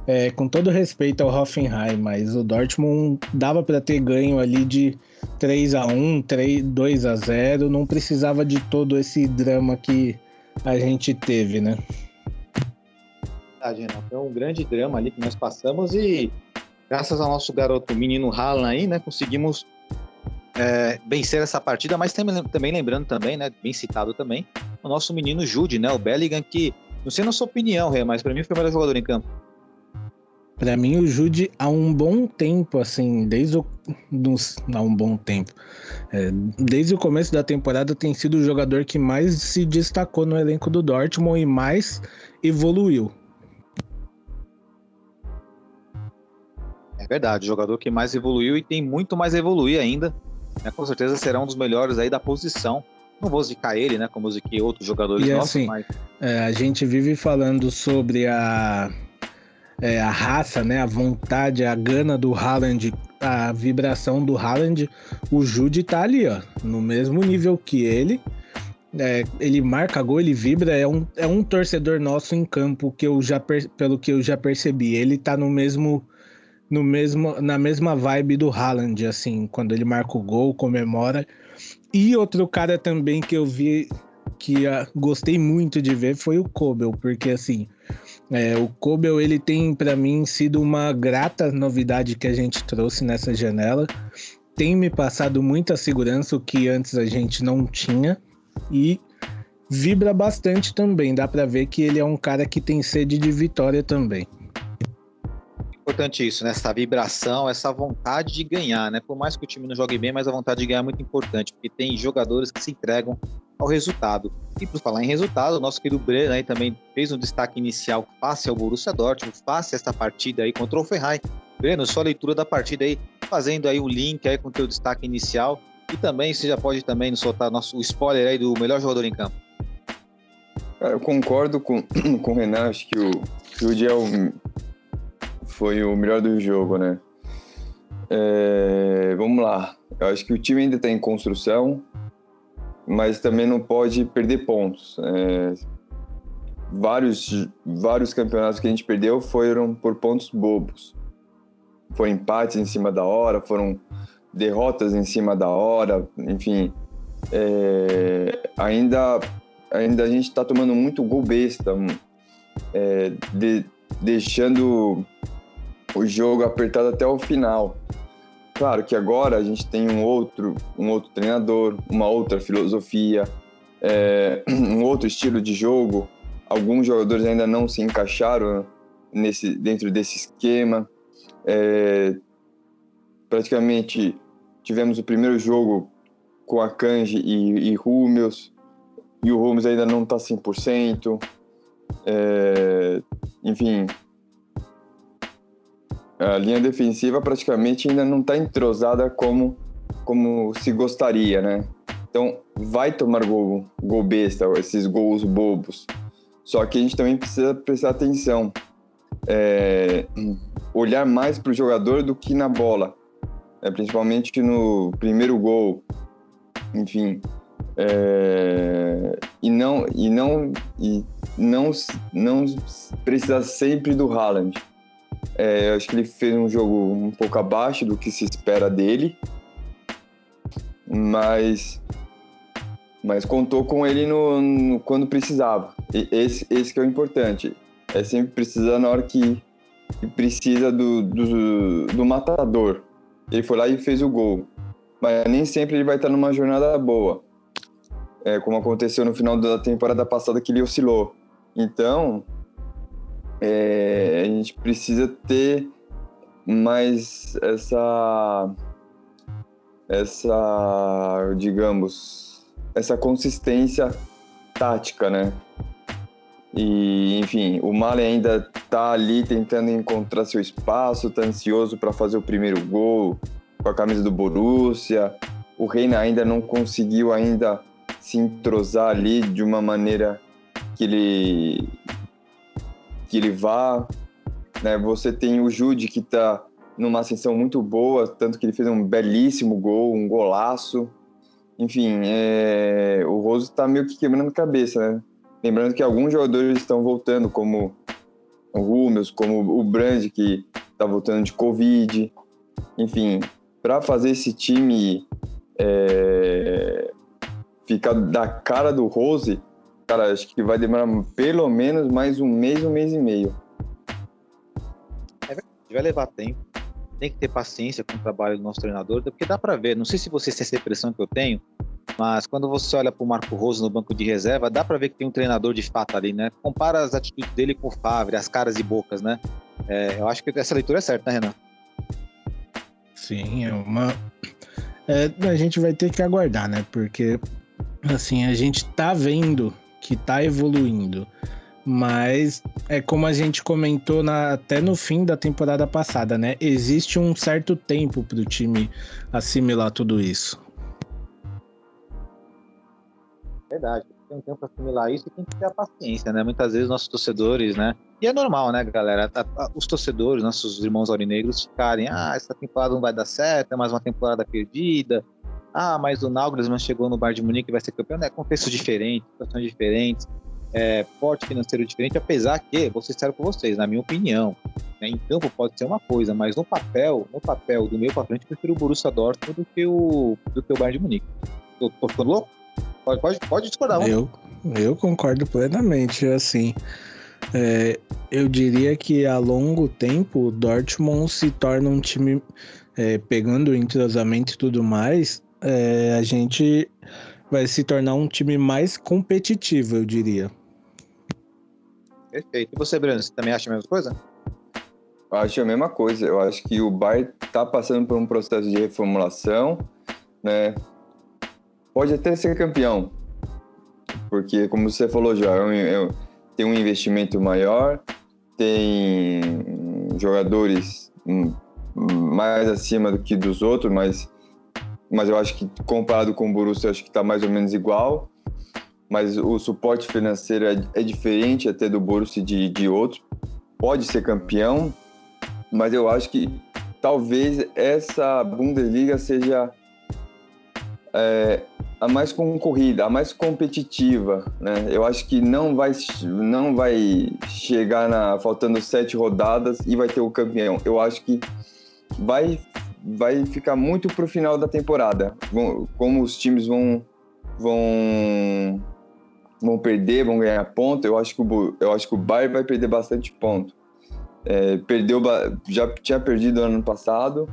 Speaker 4: é, com todo respeito ao Hoffenheim, mas o Dortmund dava para ter ganho ali de 3 a 1 3, 2 a 0 não precisava de todo esse drama que a gente teve, né?
Speaker 1: Verdade, Renato. É um grande drama ali que nós passamos e graças ao nosso garoto menino Haaland aí, né, conseguimos é, vencer essa partida, mas também, lembrando também, né, bem citado também, o nosso menino Jude, né, o Bellingham, que, não sei na sua opinião, Rê, mas para mim foi o melhor jogador em campo.
Speaker 4: Para mim, o Jude há um bom tempo, assim, desde o. Dos, há um bom tempo. É, desde o começo da temporada, tem sido o jogador que mais se destacou no elenco do Dortmund e mais evoluiu.
Speaker 1: É verdade, o jogador que mais evoluiu e tem muito mais a evoluir ainda. Né? Com certeza será um dos melhores aí da posição. Não vou zicar ele, né? Como ziquei outros jogadores
Speaker 4: e
Speaker 1: nossos,
Speaker 4: assim,
Speaker 1: mas...
Speaker 4: é, a gente vive falando sobre a é, a raça, né, a vontade, a gana do Haaland, a vibração do Haaland, o Jude tá ali, ó, no mesmo nível que ele. É, ele marca gol, ele vibra, é um, é um torcedor nosso em campo que eu já pelo que eu já percebi. Ele tá no mesmo no mesmo na mesma vibe do Haaland, assim, quando ele marca o gol, comemora. E outro cara também que eu vi que uh, gostei muito de ver foi o Kobel, porque assim, é, o Kobel ele tem para mim sido uma grata novidade que a gente trouxe nessa janela. Tem me passado muita segurança, o que antes a gente não tinha. E vibra bastante também. Dá para ver que ele é um cara que tem sede de vitória também.
Speaker 1: Importante isso, né? Essa vibração, essa vontade de ganhar, né? Por mais que o time não jogue bem, mas a vontade de ganhar é muito importante, porque tem jogadores que se entregam ao resultado. E por falar em resultado, o nosso querido Breno aí também fez um destaque inicial face ao Borussia Dortmund, face esta partida aí contra o Ferrari. Breno, sua leitura da partida aí, fazendo aí o link aí com o teu destaque inicial e também você já pode também nos soltar nosso spoiler aí do melhor jogador em campo.
Speaker 5: Cara, eu concordo com, com o Renan, acho que o Jude o, foi o melhor do jogo, né? É, vamos lá, eu acho que o time ainda está em construção, mas também não pode perder pontos. É, vários, vários campeonatos que a gente perdeu foram por pontos bobos. Foram empates em cima da hora, foram derrotas em cima da hora, enfim. É, ainda, ainda a gente está tomando muito gol besta, é, de, deixando o jogo apertado até o final. Claro que agora a gente tem um outro, um outro treinador, uma outra filosofia, é, um outro estilo de jogo. Alguns jogadores ainda não se encaixaram nesse, dentro desse esquema. É, praticamente tivemos o primeiro jogo com a Kanji e, e Rúmeus, e o Rúmeus ainda não está 100%. É, enfim, a linha defensiva praticamente ainda não está entrosada como, como se gostaria, né? Então vai tomar gol, gol besta, esses gols bobos. Só que a gente também precisa prestar atenção, é, olhar mais para o jogador do que na bola, é, principalmente no primeiro gol. Enfim, É, e não e não e não não precisa sempre do Haaland. É, acho que ele fez um jogo um pouco abaixo do que se espera dele, mas mas contou com ele no, no quando precisava. E esse esse que é o importante. É sempre precisar na hora que, que precisa do, do, do matador. Ele foi lá e fez o gol. Mas nem sempre ele vai estar numa jornada boa. É, como aconteceu no final da temporada passada que ele oscilou. Então, é, a gente precisa ter mais essa essa digamos essa consistência tática, né? E, enfim, o Malen ainda tá ali tentando encontrar seu espaço, tá ansioso para fazer o primeiro gol com a camisa do Borussia. O Reina ainda não conseguiu ainda se entrosar ali de uma maneira que ele que ele vá, né? Você tem o Jude que tá numa ascensão muito boa, tanto que ele fez um belíssimo gol, um golaço. Enfim, é... o Rose tá meio que quebrando cabeça, né? Lembrando que alguns jogadores estão voltando, como o Rúmeus, como o Brand, que está voltando de Covid. Enfim, para fazer esse time é, ficar da cara do Rose, cara, acho que vai demorar pelo menos mais um mês, um mês e meio.
Speaker 1: É verdade, vai levar tempo. Tem que ter paciência com o trabalho do nosso treinador, porque dá para ver. Não sei se vocês têm essa impressão que eu tenho, mas quando você olha para o Marco Rose no banco de reserva, dá para ver que tem um treinador de fato ali, né? Compara as atitudes dele com o Favre, as caras e bocas, né? É, eu acho que essa leitura é certa, né, Renan?
Speaker 4: Sim, é uma. É, a gente vai ter que aguardar, né? Porque, assim, a gente tá vendo que tá evoluindo. Mas é como a gente comentou na, até no fim da temporada passada, né? Existe um certo tempo para o time assimilar tudo isso.
Speaker 1: Verdade. Tem um tempo para assimilar isso e tem que ter a paciência, né? Muitas vezes nossos torcedores, né? E é normal, né, galera? Os torcedores, nossos irmãos aurinegros, ficarem, ah, essa temporada não vai dar certo, é mais uma temporada perdida. Ah, mas o Nagelsmann chegou no Bar de Munique e vai ser campeão. É contexto diferente, situações diferentes, é, porte financeiro diferente, apesar que, vou ser sério com vocês, na minha opinião, né, em campo pode ser uma coisa, mas no papel, no papel do meio para frente, eu prefiro o Borussia Dortmund do que o, do que o Bayern de Munique. Tô, tô ficando louco? Pode, pode, pode discordar.
Speaker 4: Eu, eu concordo plenamente. Assim, é, eu diria que a longo tempo o Dortmund se torna um time é, pegando o entrosamento e tudo mais. É, a gente vai se tornar um time mais competitivo, eu diria.
Speaker 1: Perfeito. E você, Breno, você também acha a mesma coisa?
Speaker 5: Eu acho a mesma coisa. Eu acho que o Bayern está passando por um processo de reformulação, né? pode até ser campeão, porque, como você falou já, é é tem um investimento maior, tem jogadores mais acima do que dos outros, mas, mas eu acho que comparado com o Borussia, acho que está mais ou menos igual. Mas o suporte financeiro é, é diferente até do Borussia de, de outros. Pode ser campeão, mas eu acho que talvez essa Bundesliga seja é, a mais concorrida, a mais competitiva, né? Eu acho que não vai, não vai chegar na faltando sete rodadas e vai ter o campeão. Eu acho que vai, vai ficar muito para o final da temporada, como os times vão, vão, vão perder, vão ganhar ponto. Eu acho que o, eu acho que o Bayern vai perder bastante ponto. É, perdeu, já tinha perdido ano passado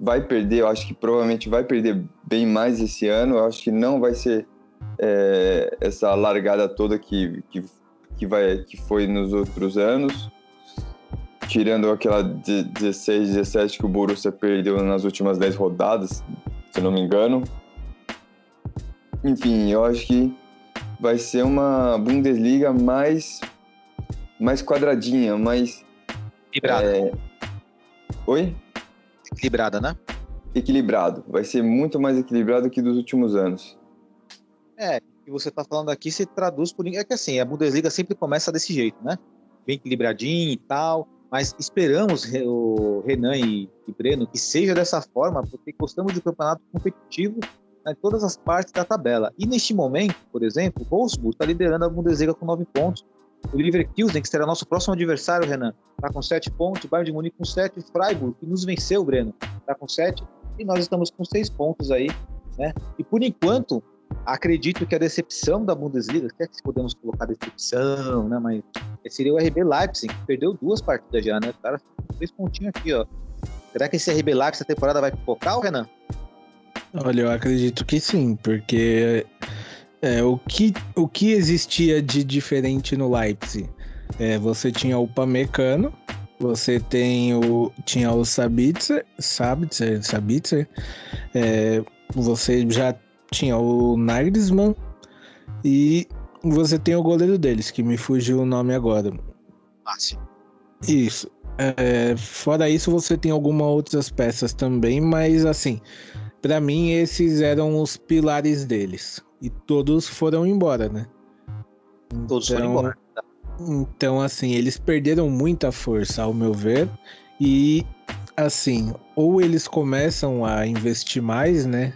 Speaker 5: vai perder, eu acho que provavelmente vai perder bem mais esse ano. Eu acho que não vai ser é, essa largada toda que, que, que, vai, que foi nos outros anos. Tirando aquela 16, 17 que o Borussia perdeu nas últimas 10 rodadas, se não me engano. Enfim, eu acho que vai ser uma Bundesliga mais, mais quadradinha, mais.
Speaker 1: Equilibrada. É...
Speaker 5: Oi?
Speaker 1: equilibrada, né?
Speaker 5: Equilibrado. Vai ser muito mais equilibrado que dos últimos anos.
Speaker 1: É, o que você está falando aqui se traduz por. É que assim, a Bundesliga sempre começa desse jeito, né? Bem equilibradinho e tal. Mas esperamos, o Renan e, Breno, que seja dessa forma, porque gostamos de um campeonato competitivo, em todas as partes da tabela. E neste momento, por exemplo, o Wolfsburg está liderando a Bundesliga com nove pontos. O Leverkusen, que será nosso próximo adversário, Renan, está com sete pontos. O Bayern de Munique com sete. Freiburg, que nos venceu, Breno, está com sete. E nós estamos com seis pontos aí, né? E por enquanto, acredito que a decepção da Bundesliga, que é que podemos colocar decepção, né? Mas seria o RB Leipzig, que perdeu duas partidas já, né? O cara três pontinhos aqui, ó. Será que esse RB Leipzig essa temporada vai pipocar, Renan?
Speaker 4: Olha, eu acredito que sim, porque é, o, que, o que existia de diferente no Leipzig? É, você tinha o Pamecano, você tem o, tinha o Sabitzer, Sabitzer, Sabitzer é, você já tinha o Nagelsmann e você tem o goleiro deles, que me fugiu o nome agora.
Speaker 1: Fácil.
Speaker 4: Isso. É, fora isso, você tem algumas outras peças também, mas assim, para mim esses eram os pilares deles. E todos foram embora, né?
Speaker 1: Todos foram embora.
Speaker 4: Então, assim, eles perderam muita força, ao meu ver. E, assim, ou eles começam a investir mais, né?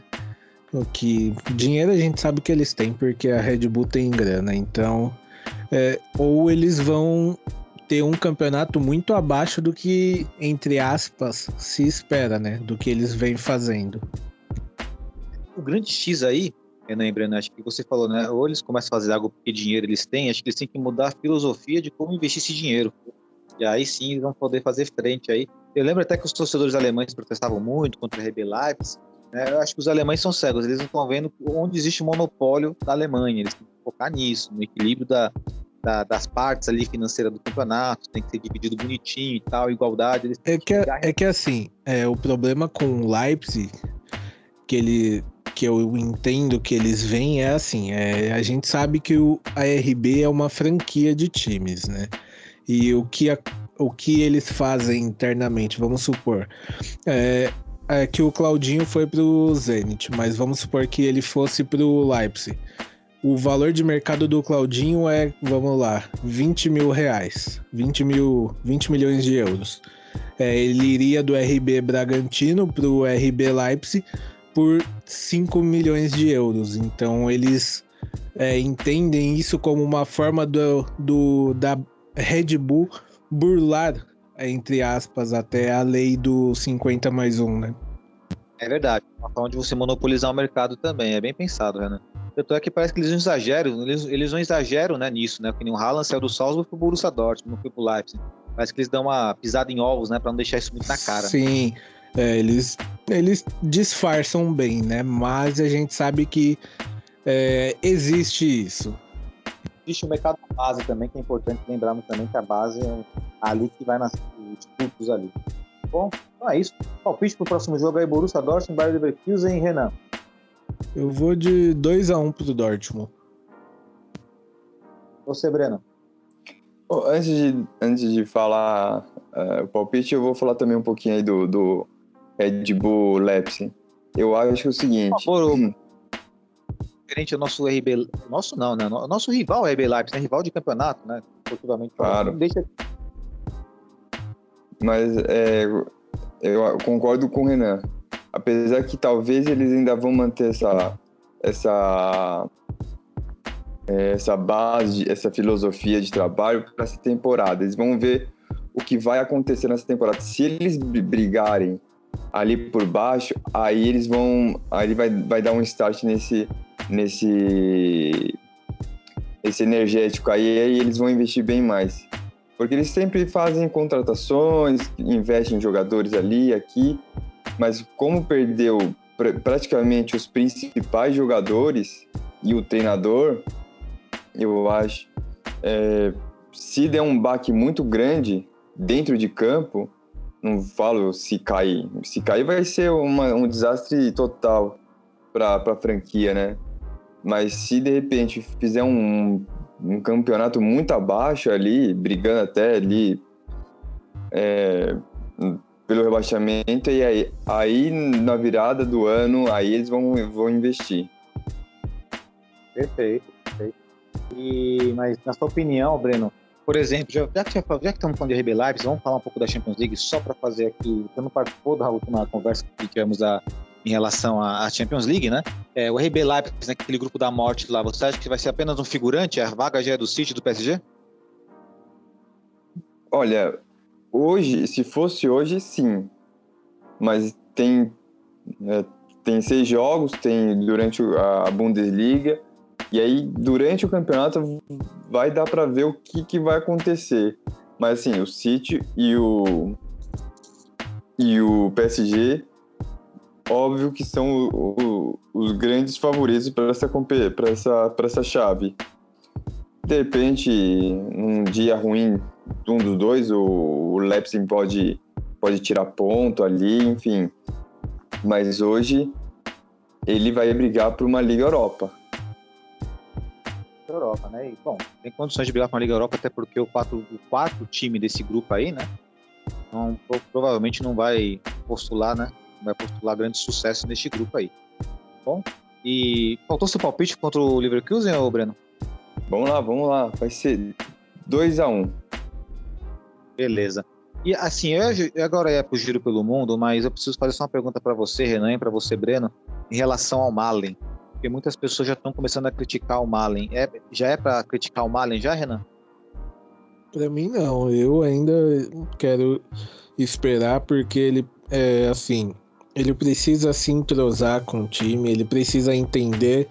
Speaker 4: O que dinheiro a gente sabe que eles têm, porque a Red Bull tem grana. Então, é, ou eles vão ter um campeonato muito abaixo do que, entre aspas, se espera, né? Do que eles vêm fazendo.
Speaker 1: O grande X aí, Renan e Breno, acho que você falou, né? Ou eles começam a fazer algo porque dinheiro eles têm, acho que eles têm que mudar a filosofia de como investir esse dinheiro. E aí sim eles vão poder fazer frente aí. Eu lembro até que os torcedores alemães protestavam muito contra a RB Leipzig. Né? Eu acho que os alemães são cegos, eles não estão vendo onde existe o monopólio da Alemanha. Eles têm que focar nisso, no equilíbrio da, da, das partes ali financeiras do campeonato, tem que ser dividido bonitinho e tal, igualdade.
Speaker 4: é, que, é, é que assim, é, o problema com o Leipzig, que ele que eu entendo que eles veem é assim, é, a gente sabe que o, a RB é uma franquia de times, né? E o que, a, o que eles fazem internamente, vamos supor, é, é que o Claudinho foi pro Zenit, mas vamos supor que ele fosse pro Leipzig o valor de mercado do Claudinho é, vamos lá, 20 mil reais, 20, mil, 20 milhões de euros. É, ele iria do RB Bragantino para o RB Leipzig por 5 milhões de euros. Então eles é, entendem isso como uma forma do, do, da Red Bull burlar, entre aspas, até a lei do 50 mais 1, né?
Speaker 1: É verdade. Uma forma de você monopolizar o mercado também. É bem pensado, Renan. Tanto é que parece que eles não exageram, eles, eles não exageram né, nisso, né? Porque nem o Haaland saiu do Salzburg pro Borussia Dortmund, não foi pro Leipzig. Parece que eles dão uma pisada em ovos, né? Pra não deixar isso muito na cara.
Speaker 4: Sim, é, eles, eles disfarçam bem, né? Mas a gente sabe que é, existe isso.
Speaker 1: Existe o mercado base também, que é importante lembrarmos também que a base é ali que vai nascer os frutos ali. Bom, então é isso. Palpite pro próximo jogo aí, Borussia Dortmund, Bayern Leverkusen e Renan.
Speaker 4: Eu vou de 2x1 um pro Dortmund.
Speaker 1: Você, Breno?
Speaker 5: Oh, antes, de, antes de falar uh, o palpite, eu vou falar também um pouquinho aí do, do Red Bull Leipzig. Eu acho que é o seguinte... Por favor, hum.
Speaker 1: ao nosso RB... Nosso não, né? Nosso rival RB Leipzig, né? Rival de campeonato, né?
Speaker 5: Claro. Deixa... Mas é, eu concordo com o Renan apesar que talvez eles ainda vão manter essa essa é, essa base, essa filosofia de trabalho para essa temporada. Eles vão ver o que vai acontecer nessa temporada. Se eles brigarem ali por baixo, aí eles vão, aí vai, vai dar um start nesse nesse esse energético aí, aí eles vão investir bem mais. Porque eles sempre fazem contratações, investem em jogadores ali, aqui, mas como perdeu pr praticamente os principais jogadores e o treinador, eu acho, é, se der um baque muito grande dentro de campo, não falo se cair, se cair vai ser uma, um desastre total para a franquia, né? Mas se de repente fizer um, um campeonato muito abaixo ali, brigando até ali é, pelo rebaixamento e aí, aí na virada do ano aí eles vão, vão investir.
Speaker 1: Perfeito, perfeito. E, mas na sua opinião, Breno, por exemplo, já, já, que, já que estamos falando de RB Leipzig, vamos falar um pouco da Champions League só para fazer aqui, você não participou da última conversa que tivemos a, em relação à Champions League, né? É, o RB Leipzig, naquele grupo da morte lá, você acha que vai ser apenas um figurante? A vaga já é do City, do PSG?
Speaker 5: Olha, hoje, se fosse hoje, sim. Mas tem, é, tem seis jogos, tem durante a Bundesliga, e aí durante o campeonato vai dar para ver o que, que vai acontecer. Mas assim, o City e o e o PSG óbvio que são o, o, os grandes favoritos para essa, essa, essa chave. De repente, num dia ruim de um dos dois, o, o pode, pode tirar ponto ali, enfim. Mas hoje ele vai brigar por uma Liga Europa.
Speaker 1: Europa, né? E, bom, tem condições de brigar com a Liga Europa, até porque o quarto, o quarto time desse grupo aí, né? Não, provavelmente não vai postular, né? Vai postular grande sucesso neste grupo aí. Bom, e faltou seu palpite contra o Leverkusen, ou Breno?
Speaker 5: Vamos lá, vamos lá. Vai ser 2 a 1 um.
Speaker 1: Beleza. E assim, eu agora ia pro giro pelo mundo, mas eu preciso fazer só uma pergunta para você, Renan, e para você, Breno, em relação ao Malen. Porque muitas pessoas já estão começando a criticar o Malen. É, já é para criticar o Malen já, Renan?
Speaker 4: Para mim não. Eu ainda quero esperar porque ele é assim, ele precisa se entrosar com o time, ele precisa entender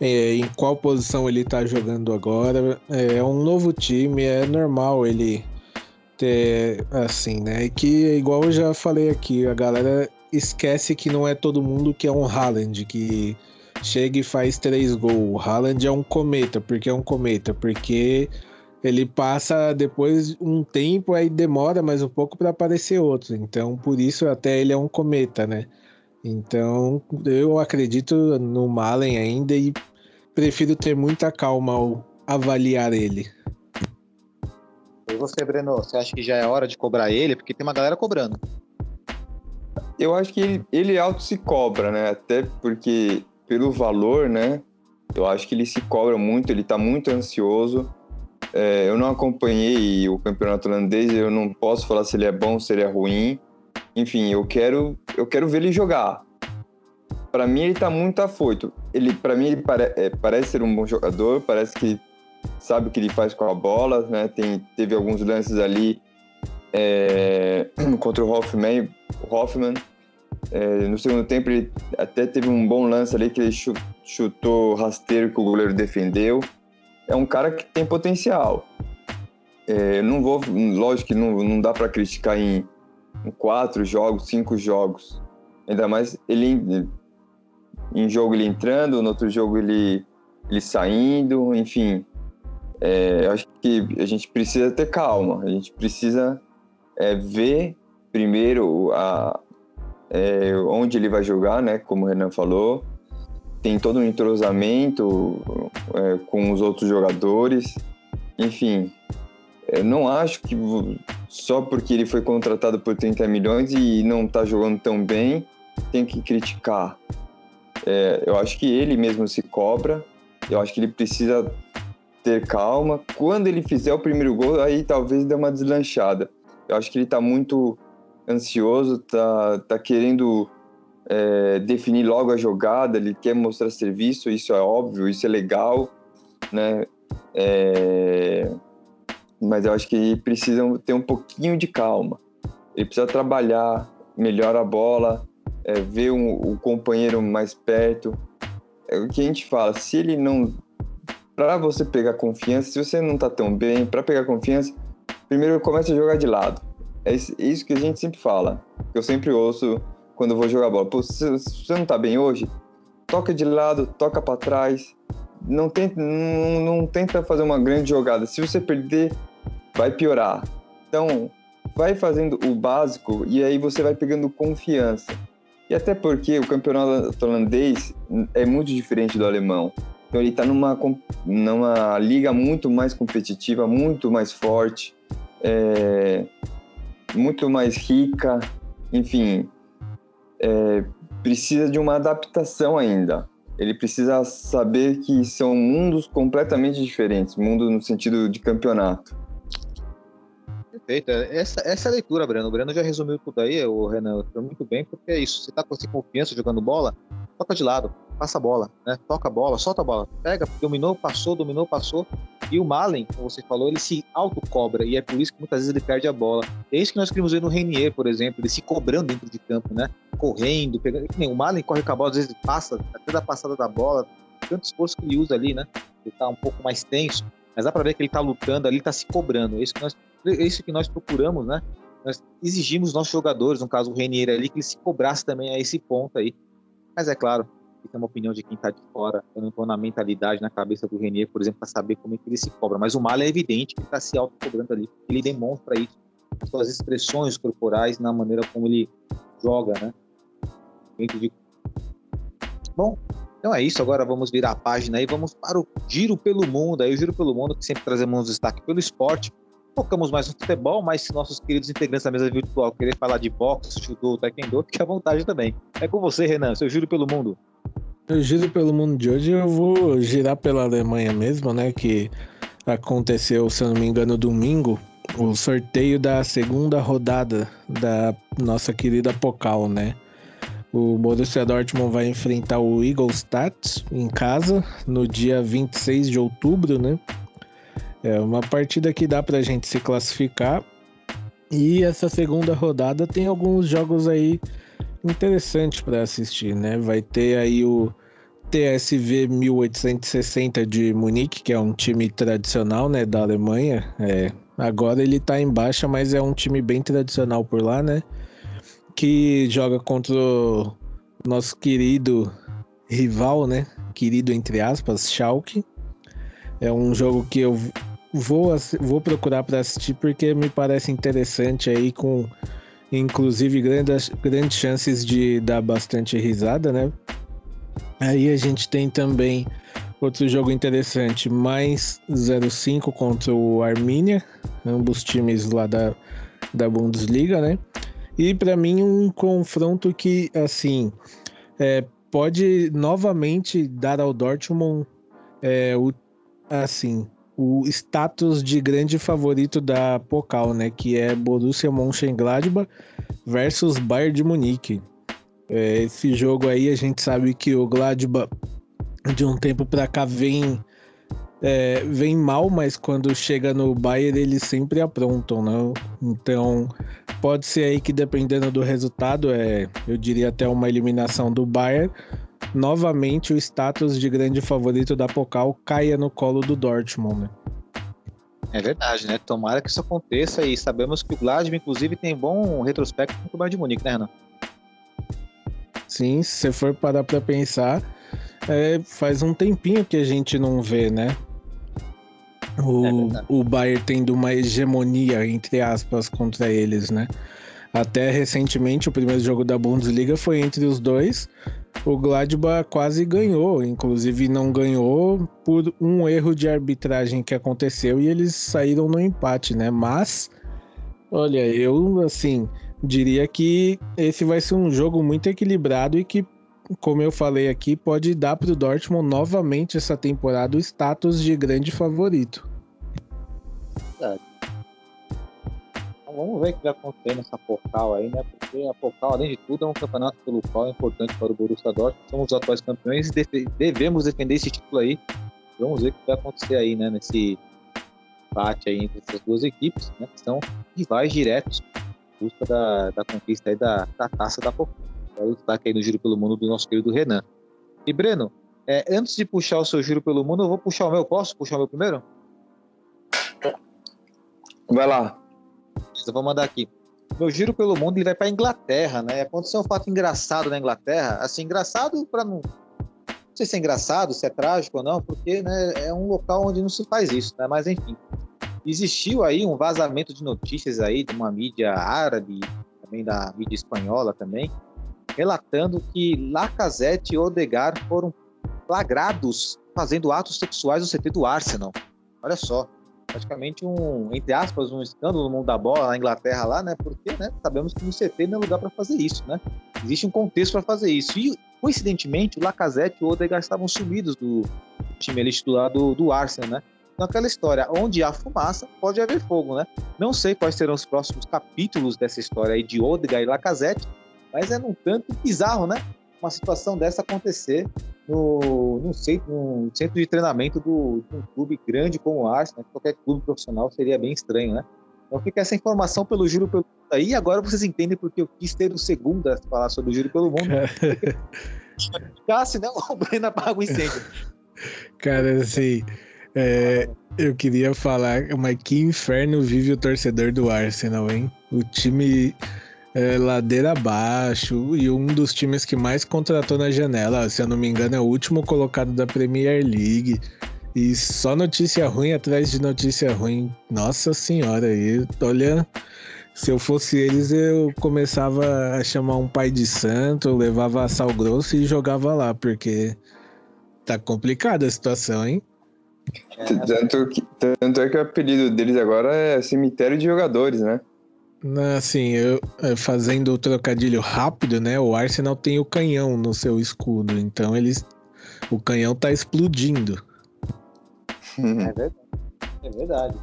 Speaker 4: é, em qual posição ele está jogando agora. É, é um novo time, é normal ele ter assim, né? Que igual eu já falei aqui, a galera esquece que não é todo mundo que é um Haaland, que chega e faz três gols. O Haaland é um cometa, porque é um cometa, porque ele passa depois um tempo, aí demora mais um pouco para aparecer outro. Então, por isso até ele é um cometa, né? Então, eu acredito no Malen ainda e prefiro ter muita calma ao avaliar ele.
Speaker 1: E você, Breno, você acha que já é hora de cobrar ele? Porque tem uma galera cobrando.
Speaker 5: Eu acho que ele, ele auto se cobra, né? Até porque, pelo valor, né? Eu acho que ele se cobra muito, ele tá muito ansioso. É, eu não acompanhei o campeonato holandês, eu não posso falar se ele é bom, se ele é ruim. Enfim, eu quero, eu quero ver ele jogar. Para mim ele tá muito afoito. Ele, para mim ele pare, é, parece ser um bom jogador, parece que sabe o que ele faz com a bola, né? Tem, teve alguns lances ali é, contra o Hoffman. Hoffman é, no segundo tempo ele até teve um bom lance ali que ele chutou rasteiro que o goleiro defendeu é um cara que tem potencial. É, não vou, lógico que não, não dá para criticar em, quatro jogos, cinco jogos. Ainda mais ele em jogo ele entrando, no outro jogo ele, ele saindo, enfim. É, acho que a gente precisa ter calma, a gente precisa é, ver primeiro a, é, onde ele vai jogar, né? Como o Renan falou, tem todo um entrosamento é, com os outros jogadores. Enfim, eu não acho que só porque ele foi contratado por 30 milhões e não está jogando tão bem, tem que criticar. É, eu acho que ele mesmo se cobra, eu acho que ele precisa ter calma. Quando ele fizer o primeiro gol, aí talvez dê uma deslanchada. Eu acho que ele está muito ansioso, tá, tá querendo é, definir logo a jogada, ele quer mostrar serviço, isso é óbvio, isso é legal, né? É, mas eu acho que precisam ter um pouquinho de calma. Ele precisa trabalhar melhor a bola, é, ver um, o companheiro mais perto. É o que a gente fala, se ele não. Para você pegar confiança, se você não tá tão bem, para pegar confiança, primeiro começa a jogar de lado. É isso que a gente sempre fala. Eu sempre ouço quando eu vou jogar bola. Pô, se você não tá bem hoje, toca de lado, toca para trás. Não tenta, não, não tenta fazer uma grande jogada. Se você perder, vai piorar. Então, vai fazendo o básico e aí você vai pegando confiança. E até porque o campeonato holandês é muito diferente do alemão. Então ele está numa, numa liga muito mais competitiva, muito mais forte, é, muito mais rica. Enfim, é, precisa de uma adaptação ainda. Ele precisa saber que são mundos completamente diferentes, mundo no sentido de campeonato.
Speaker 1: Perfeito. Essa, essa é a leitura, Breno. O Breno já resumiu tudo aí, o Renan, muito bem, porque é isso. Você tá com essa confiança jogando bola, toca de lado, passa a bola, né? Toca a bola, solta a bola, pega, dominou, passou, dominou, passou. E o Malen, como você falou, ele se autocobra, e é por isso que muitas vezes ele perde a bola. É isso que nós queremos ver no Renier, por exemplo, ele se cobrando dentro de campo, né? Correndo, pegando. O Malen corre com a bola, às vezes passa, até da passada da bola, tanto esforço que ele usa ali, né? Ele tá um pouco mais tenso, mas dá para ver que ele tá lutando ali, tá se cobrando. É isso que nós, é isso que nós procuramos, né? Nós exigimos nossos jogadores, no caso o Renier ali, que ele se cobrasse também a esse ponto aí. Mas é claro, isso é uma opinião de quem tá de fora. Eu não tô na mentalidade, na cabeça do Renier, por exemplo, para saber como é que ele se cobra. Mas o Mal é evidente que ele tá se auto-cobrando ali. Ele demonstra isso, suas expressões corporais, na maneira como ele joga, né? De... Bom, então é isso, agora vamos virar a página e vamos para o Giro pelo Mundo. Aí o Giro pelo Mundo, que sempre trazemos um destaque pelo esporte. Focamos mais no futebol, mas se nossos queridos integrantes da mesa virtual querer falar de boxe, judô, taekwondo, fique à vontade também. É com você, Renan, seu Giro pelo Mundo.
Speaker 4: O Giro pelo Mundo de hoje eu vou girar pela Alemanha mesmo, né? Que aconteceu, se eu não me engano, domingo, o sorteio da segunda rodada da nossa querida Pokal, né? O Borussia Dortmund vai enfrentar o Ingolstadt em casa no dia 26 de outubro, né? É uma partida que dá pra gente se classificar. E essa segunda rodada tem alguns jogos aí interessantes para assistir, né? Vai ter aí o TSV 1860 de Munique, que é um time tradicional, né, da Alemanha. É, agora ele tá em baixa, mas é um time bem tradicional por lá, né? que joga contra o nosso querido rival, né? Querido entre aspas, Schalke. É um jogo que eu vou, vou procurar para assistir porque me parece interessante aí com inclusive grandes, grandes chances de dar bastante risada, né? Aí a gente tem também outro jogo interessante, mais 05 contra o Arminia, ambos times lá da, da Bundesliga, né? E para mim um confronto que assim é, pode novamente dar ao Dortmund é, o, assim o status de grande favorito da Pokal, né? Que é Borussia Mönchengladbach versus Bayern de Munique. É, esse jogo aí a gente sabe que o Gladbach de um tempo para cá vem é, vem mal, mas quando chega no Bayern eles sempre aprontam, né? Então pode ser aí que dependendo do resultado, é, eu diria até uma eliminação do Bayern, novamente o status de grande favorito da Pokal caia no colo do Dortmund, né?
Speaker 1: É verdade, né? Tomara que isso aconteça e sabemos que o Gladbach, inclusive, tem bom retrospecto com o Bayern de Munique, né, Renan?
Speaker 4: Sim, se você for parar pra pensar, é, faz um tempinho que a gente não vê, né? o, é o Bayern tendo uma hegemonia, entre aspas, contra eles, né? Até recentemente, o primeiro jogo da Bundesliga foi entre os dois. O Gladbach quase ganhou, inclusive não ganhou por um erro de arbitragem que aconteceu e eles saíram no empate, né? Mas, olha, eu assim diria que esse vai ser um jogo muito equilibrado e que, como eu falei aqui, pode dar para o Dortmund novamente essa temporada o status de grande favorito.
Speaker 1: Então, vamos ver o que vai acontecer nessa Pocal aí, né? Porque a Pocal, além de tudo, é um campeonato pelo qual é importante para o Borussia Dortmund. Somos os atuais campeões e devemos defender esse título aí. Vamos ver o que vai acontecer aí, né? Nesse empate aí entre essas duas equipes, né? Que são rivais diretos busca da, da conquista aí da, da taça da Pocal. o destaque aí no Giro pelo Mundo do nosso querido Renan. E Breno, é, antes de puxar o seu Giro pelo Mundo, eu vou puxar o meu. Posso puxar o meu primeiro?
Speaker 5: Vai lá.
Speaker 1: Eu vou mandar aqui. Meu giro pelo mundo ele vai para Inglaterra, né? Aconteceu um fato engraçado na Inglaterra. Assim, engraçado para não. Não sei se é engraçado, se é trágico ou não, porque né, é um local onde não se faz isso, né? Mas enfim. Existiu aí um vazamento de notícias aí de uma mídia árabe, também da mídia espanhola também, relatando que Lacazette e Odegar foram flagrados fazendo atos sexuais no CT do Arsenal. Olha só praticamente um, entre aspas, um escândalo no mundo da bola na Inglaterra lá, né? Porque né, sabemos que no CT não é lugar para fazer isso, né? Existe um contexto para fazer isso. E, coincidentemente, o Lacazette e o estavam sumidos do time titular do, do Arsenal, né? Então, aquela história, onde há fumaça, pode haver fogo, né? Não sei quais serão os próximos capítulos dessa história aí de Odegaard e Lacazette, mas é num tanto bizarro, né? Uma situação dessa acontecer no, no, centro, no centro de treinamento do, de um clube grande como o Arsenal, qualquer clube profissional seria bem estranho, né? Então fica essa informação pelo Juro pelo Mundo aí, agora vocês entendem porque eu quis ter o segundo a falar sobre o Juro pelo Mundo. Ficasse, né? O Breno apaga o incêndio.
Speaker 4: Cara, assim, é, eu queria falar, mas que inferno vive o torcedor do Arsenal, hein? O time é, ladeira abaixo e um dos times que mais contratou na janela, se eu não me engano, é o último colocado da Premier League. E só notícia ruim atrás de notícia ruim. Nossa senhora, e olha, se eu fosse eles, eu começava a chamar um pai de santo, levava sal grosso e jogava lá, porque tá complicada a situação, hein?
Speaker 5: Tanto, que, tanto é que o apelido deles agora é cemitério de jogadores, né?
Speaker 4: Assim, eu, é, fazendo o trocadilho rápido, né? O Arsenal tem o canhão no seu escudo, então eles. O canhão tá explodindo.
Speaker 1: É verdade. É verdade.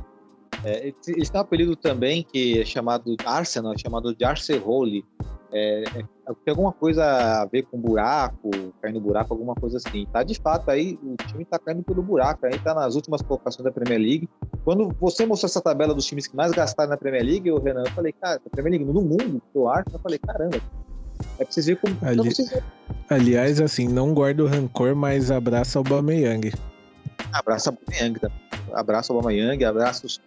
Speaker 1: É, eles têm um apelido também que é chamado Arsenal, é chamado de Arcerole. É, é, tem alguma coisa a ver com buraco, cair no buraco, alguma coisa assim. Tá de fato aí, o time tá caindo pelo buraco, aí tá nas últimas colocações da Premier League. Quando você mostrou essa tabela dos times que mais gastaram na Premier League, eu, Renan, eu falei, cara, a Premier League no mundo, eu acho, eu falei, caramba, é pra vocês verem como.
Speaker 4: Ali... Vocês... Aliás, assim, não guardo rancor, mas abraça o Bameyang.
Speaker 1: Abraça Bameyang também. Abraça o Bameyang, abraça os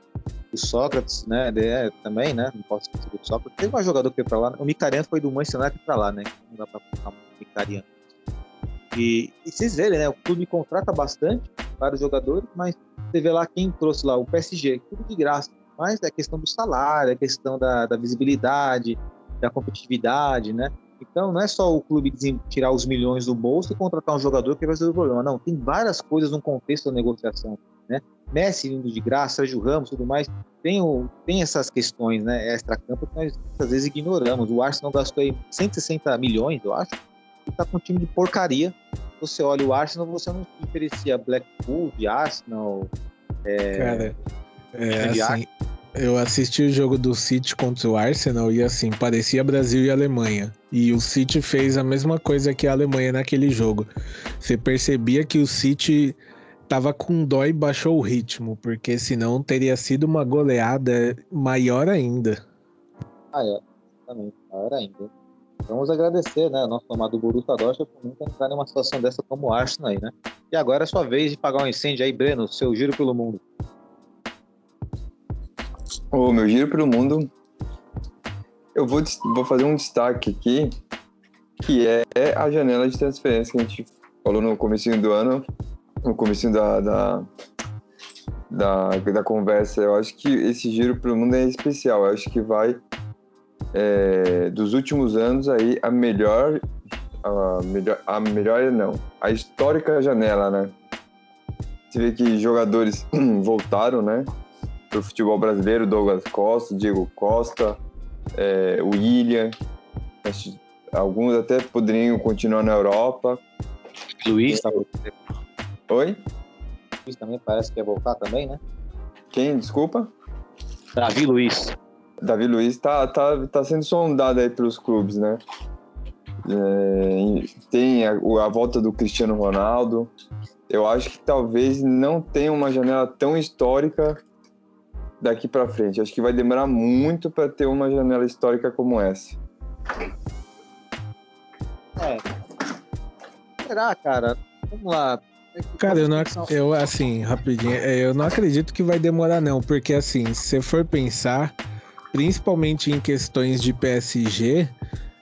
Speaker 1: o Sócrates, né, é, também, né, não posso esquecer do Sócrates. Teve um jogador que foi pra lá, o Micariano foi do Manchester United pra lá, né, não dá pra falar o Micariano. E, e vocês verem, né, o clube contrata bastante vários jogadores, mas você vê lá quem trouxe lá, o PSG, tudo de graça. Mas é questão do salário, é questão da, da visibilidade, da competitividade, né? Então não é só o clube tirar os milhões do bolso e contratar um jogador que vai resolver o problema. Não, tem várias coisas no contexto da negociação. Né? Messi indo de graça, Sérgio Ramos, tudo mais, tem, o, tem essas questões, né, extra-campo que nós às vezes ignoramos. O Arsenal gastou aí 160 milhões, eu acho, e tá com um time de porcaria. Você olha o Arsenal, você não diferencia Blackpool de Arsenal. É,
Speaker 4: Cara, é, assim, eu assisti o jogo do City contra o Arsenal e assim, parecia Brasil e Alemanha. E o City fez a mesma coisa que a Alemanha naquele jogo. Você percebia que o City tava com dó e baixou o ritmo, porque senão teria sido uma goleada maior ainda.
Speaker 1: Ah, é, também, maior ainda. Vamos agradecer, né, nosso amado Boruto Dortmund por nunca entrar numa situação dessa como o Arsenal aí, né? E agora é sua vez de pagar um incêndio aí, Breno, seu giro pelo mundo.
Speaker 5: O meu giro pelo mundo, eu vou, vou fazer um destaque aqui, que é a janela de transferência que a gente falou no começo do ano, no começo da, da, da, da, conversa, eu acho que esse giro pelo mundo é especial. Eu acho que vai, é, dos últimos anos, aí, a melhor, a melhor, a melhor não, a histórica janela, né? Você vê que jogadores voltaram, né? Pro futebol brasileiro, Douglas Costa, Diego Costa, é, o William, alguns até poderiam continuar na Europa.
Speaker 1: Luiz, tá
Speaker 5: Oi?
Speaker 1: Luiz também parece que ia voltar também, né?
Speaker 5: Quem? Desculpa?
Speaker 1: Davi Luiz.
Speaker 5: Davi Luiz tá, tá, tá sendo sondado aí pelos clubes, né? É, tem a, a, volta do Cristiano Ronaldo. Eu acho que talvez não tenha uma janela tão histórica daqui para frente. Acho que vai demorar muito para ter uma janela histórica como essa.
Speaker 1: É. Será, cara? Vamos lá.
Speaker 4: Cara, eu não, eu assim, rapidinho, é, eu não acredito que vai demorar não, porque assim, se você for pensar, principalmente em questões de PSG,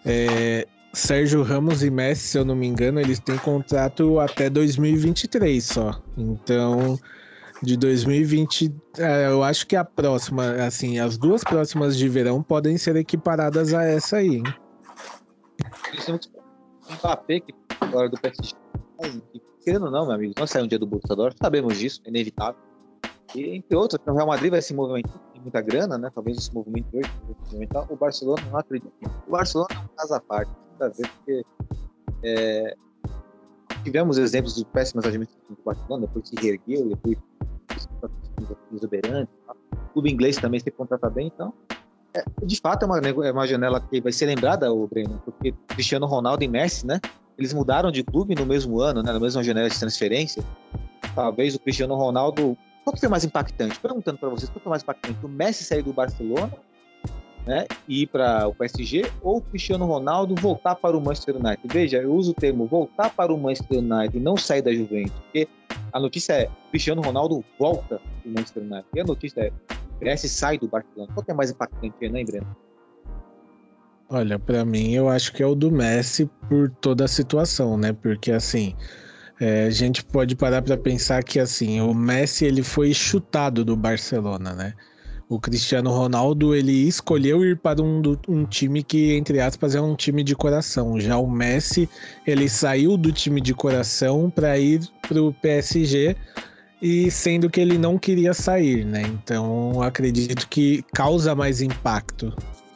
Speaker 4: é, Sérgio Ramos e Messi, se eu não me engano, eles têm contrato até 2023 só. Então, de 2020, é, eu acho que a próxima, assim, as duas próximas de verão podem ser equiparadas a essa aí, hein?
Speaker 1: Mbappé, que agora do PSG, querendo ou não, meu amigo, nós saímos um dia do Borussia sabemos disso, é inevitável. E, entre outros, o Real Madrid vai se movimentar, tem muita grana, né? Talvez esse movimento hoje, movimentar. O Barcelona não acredita. O Barcelona é um caso à parte, a ver, porque é, tivemos exemplos de péssimas administrações do Barcelona, depois se reergueu, depois exuberantes. Tá? O clube inglês também se contrata bem, então. É, de fato, é uma, é uma janela que vai ser lembrada, o Breno, porque Cristiano Ronaldo e Messi, né? Eles mudaram de clube no mesmo ano, né? Na mesma janela de transferência. Talvez o Cristiano Ronaldo. Qual que foi mais impactante? Perguntando para vocês, qual foi mais impactante? O Messi sair do Barcelona né, e ir para o PSG ou o Cristiano Ronaldo voltar para o Manchester United. Veja, eu uso o termo voltar para o Manchester United e não sair da Juventus, porque a notícia é Cristiano Ronaldo volta para o Manchester United. E a notícia é Messi sai do Barcelona. Qual que é mais impactante, né, Breno?
Speaker 4: Olha, para mim eu acho que é o do Messi por toda a situação, né? Porque assim, é, a gente pode parar para pensar que assim, o Messi ele foi chutado do Barcelona, né? O Cristiano Ronaldo ele escolheu ir para um, um time que, entre aspas, é um time de coração. Já o Messi ele saiu do time de coração para ir para o PSG e sendo que ele não queria sair, né? Então acredito que causa mais impacto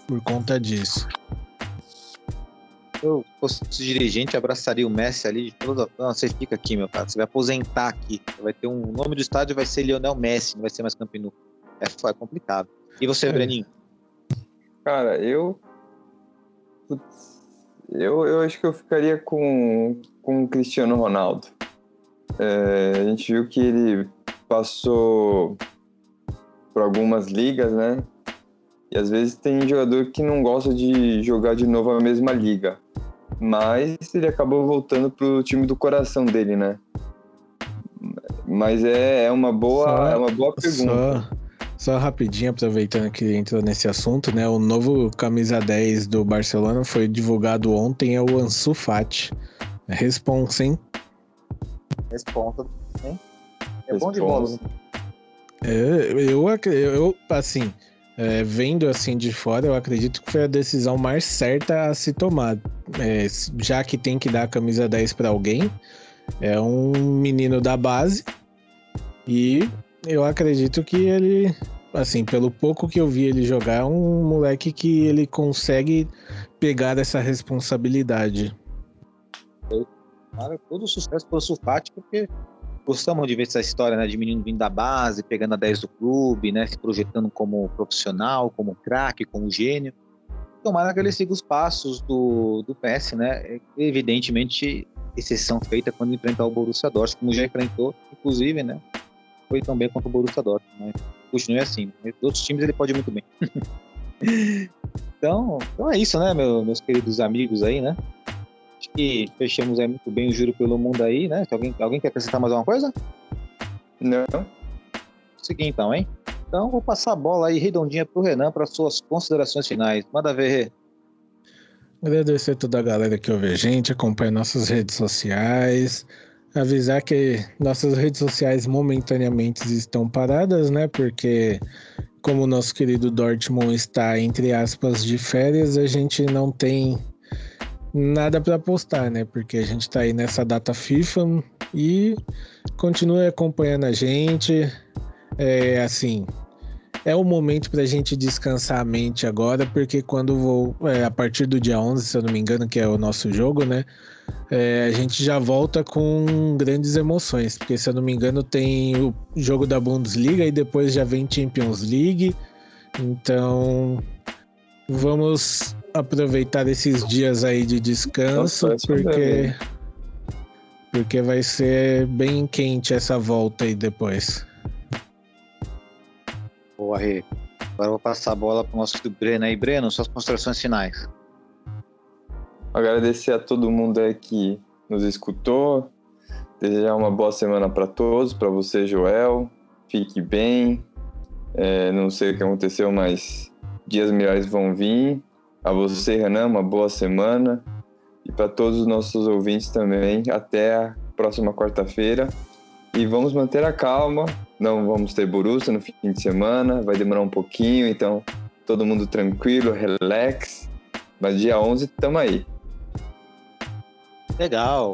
Speaker 4: por conta disso.
Speaker 1: Eu fosse dirigente, abraçaria o Messi ali. Não, você fica aqui, meu cara. Você vai aposentar aqui. Vai ter um o nome do estádio vai ser Lionel Messi, não vai ser mais Campinu é, é complicado. E você, é. Breninho?
Speaker 5: Cara, eu. Eu, eu acho que eu ficaria com, com o Cristiano Ronaldo. É, a gente viu que ele passou por algumas ligas, né? E às vezes tem jogador que não gosta de jogar de novo a mesma liga. Mas ele acabou voltando pro time do coração dele, né? Mas é, é uma boa, só, é uma boa pergunta.
Speaker 4: Só, só rapidinho, aproveitando que entrou nesse assunto, né? O novo camisa 10 do Barcelona foi divulgado ontem, é o Ansu Fati. Responsa, hein?
Speaker 1: Responsa, hein? É bom de bola. Né?
Speaker 4: É, eu, eu, assim, é, vendo assim de fora, eu acredito que foi a decisão mais certa a se tomar. É, já que tem que dar a camisa 10 para alguém, é um menino da base e eu acredito que ele, assim, pelo pouco que eu vi ele jogar, é um moleque que ele consegue pegar essa responsabilidade.
Speaker 1: Cara, todo sucesso pelo Sulfate, porque gostamos de ver essa história né, de menino vindo da base, pegando a 10 do clube, né, se projetando como profissional, como craque, como gênio. Tomara que ele siga os passos do, do PS, né? Evidentemente, exceção feita quando enfrentar o Borussia Dortmund, como já enfrentou, inclusive, né? Foi tão bem quanto o Borussia Dortmund, mas continue assim. Outros times ele pode ir muito bem. então, então é isso, né, meu, meus queridos amigos aí, né? Acho que fechamos aí muito bem o Juro pelo Mundo aí, né? Alguém, alguém quer acrescentar mais alguma coisa?
Speaker 5: Não.
Speaker 1: Seguir então, hein? Então vou passar a bola aí redondinha pro Renan para suas considerações finais. Manda ver, Rê.
Speaker 4: Agradecer a toda a galera que ouve a gente, acompanha nossas redes sociais, avisar que nossas redes sociais momentaneamente estão paradas, né? Porque como o nosso querido Dortmund está entre aspas de férias, a gente não tem nada para postar, né? Porque a gente está aí nessa data FIFA e continue acompanhando a gente. É assim, é o momento para a gente descansar a mente agora, porque quando vou, é, a partir do dia 11, se eu não me engano, que é o nosso jogo, né? É, a gente já volta com grandes emoções, porque se eu não me engano, tem o jogo da Bundesliga e depois já vem Champions League. Então, vamos aproveitar esses dias aí de descanso, Nossa, porque porque vai ser bem quente essa volta aí depois.
Speaker 1: Rê. Agora eu vou passar a bola para o nosso Breno aí. Breno, suas considerações finais.
Speaker 5: Agradecer a todo mundo aí que nos escutou. Desejar uma boa semana para todos, para você, Joel. Fique bem. É, não sei o que aconteceu, mas dias melhores vão vir. A você, Renan, uma boa semana. E para todos os nossos ouvintes também. Até a próxima quarta-feira. E vamos manter a calma, não vamos ter Borussia no fim de semana, vai demorar um pouquinho, então todo mundo tranquilo, relax. Mas dia 11 estamos aí.
Speaker 1: Legal.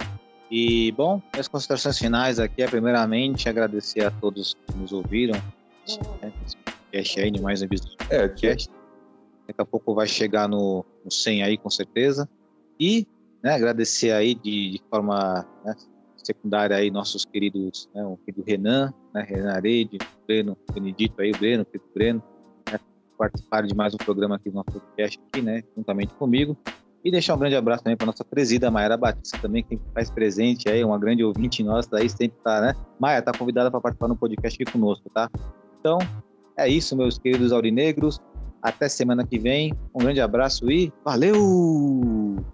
Speaker 1: E, bom, as considerações finais aqui é, primeiramente, agradecer a todos que nos ouviram. Né, podcast aí, mais um episódio
Speaker 5: é, aqui.
Speaker 1: Daqui a pouco vai chegar no, no 100 aí, com certeza. E né, agradecer aí de, de forma né, secundária aí nossos queridos, né, o querido Renan, né, Renan Arede, Breno, Benedito aí, o Breno, o querido Breno, né, participaram de mais um programa aqui do nosso podcast aqui, né, juntamente comigo. E deixar um grande abraço também para nossa presida Maera Batista também, que faz presente aí, uma grande ouvinte nossa aí, sempre tá, né? Maia, tá convidada para participar no podcast aqui conosco, tá? Então, é isso, meus queridos aurinegros. Até semana que vem. Um grande abraço e valeu!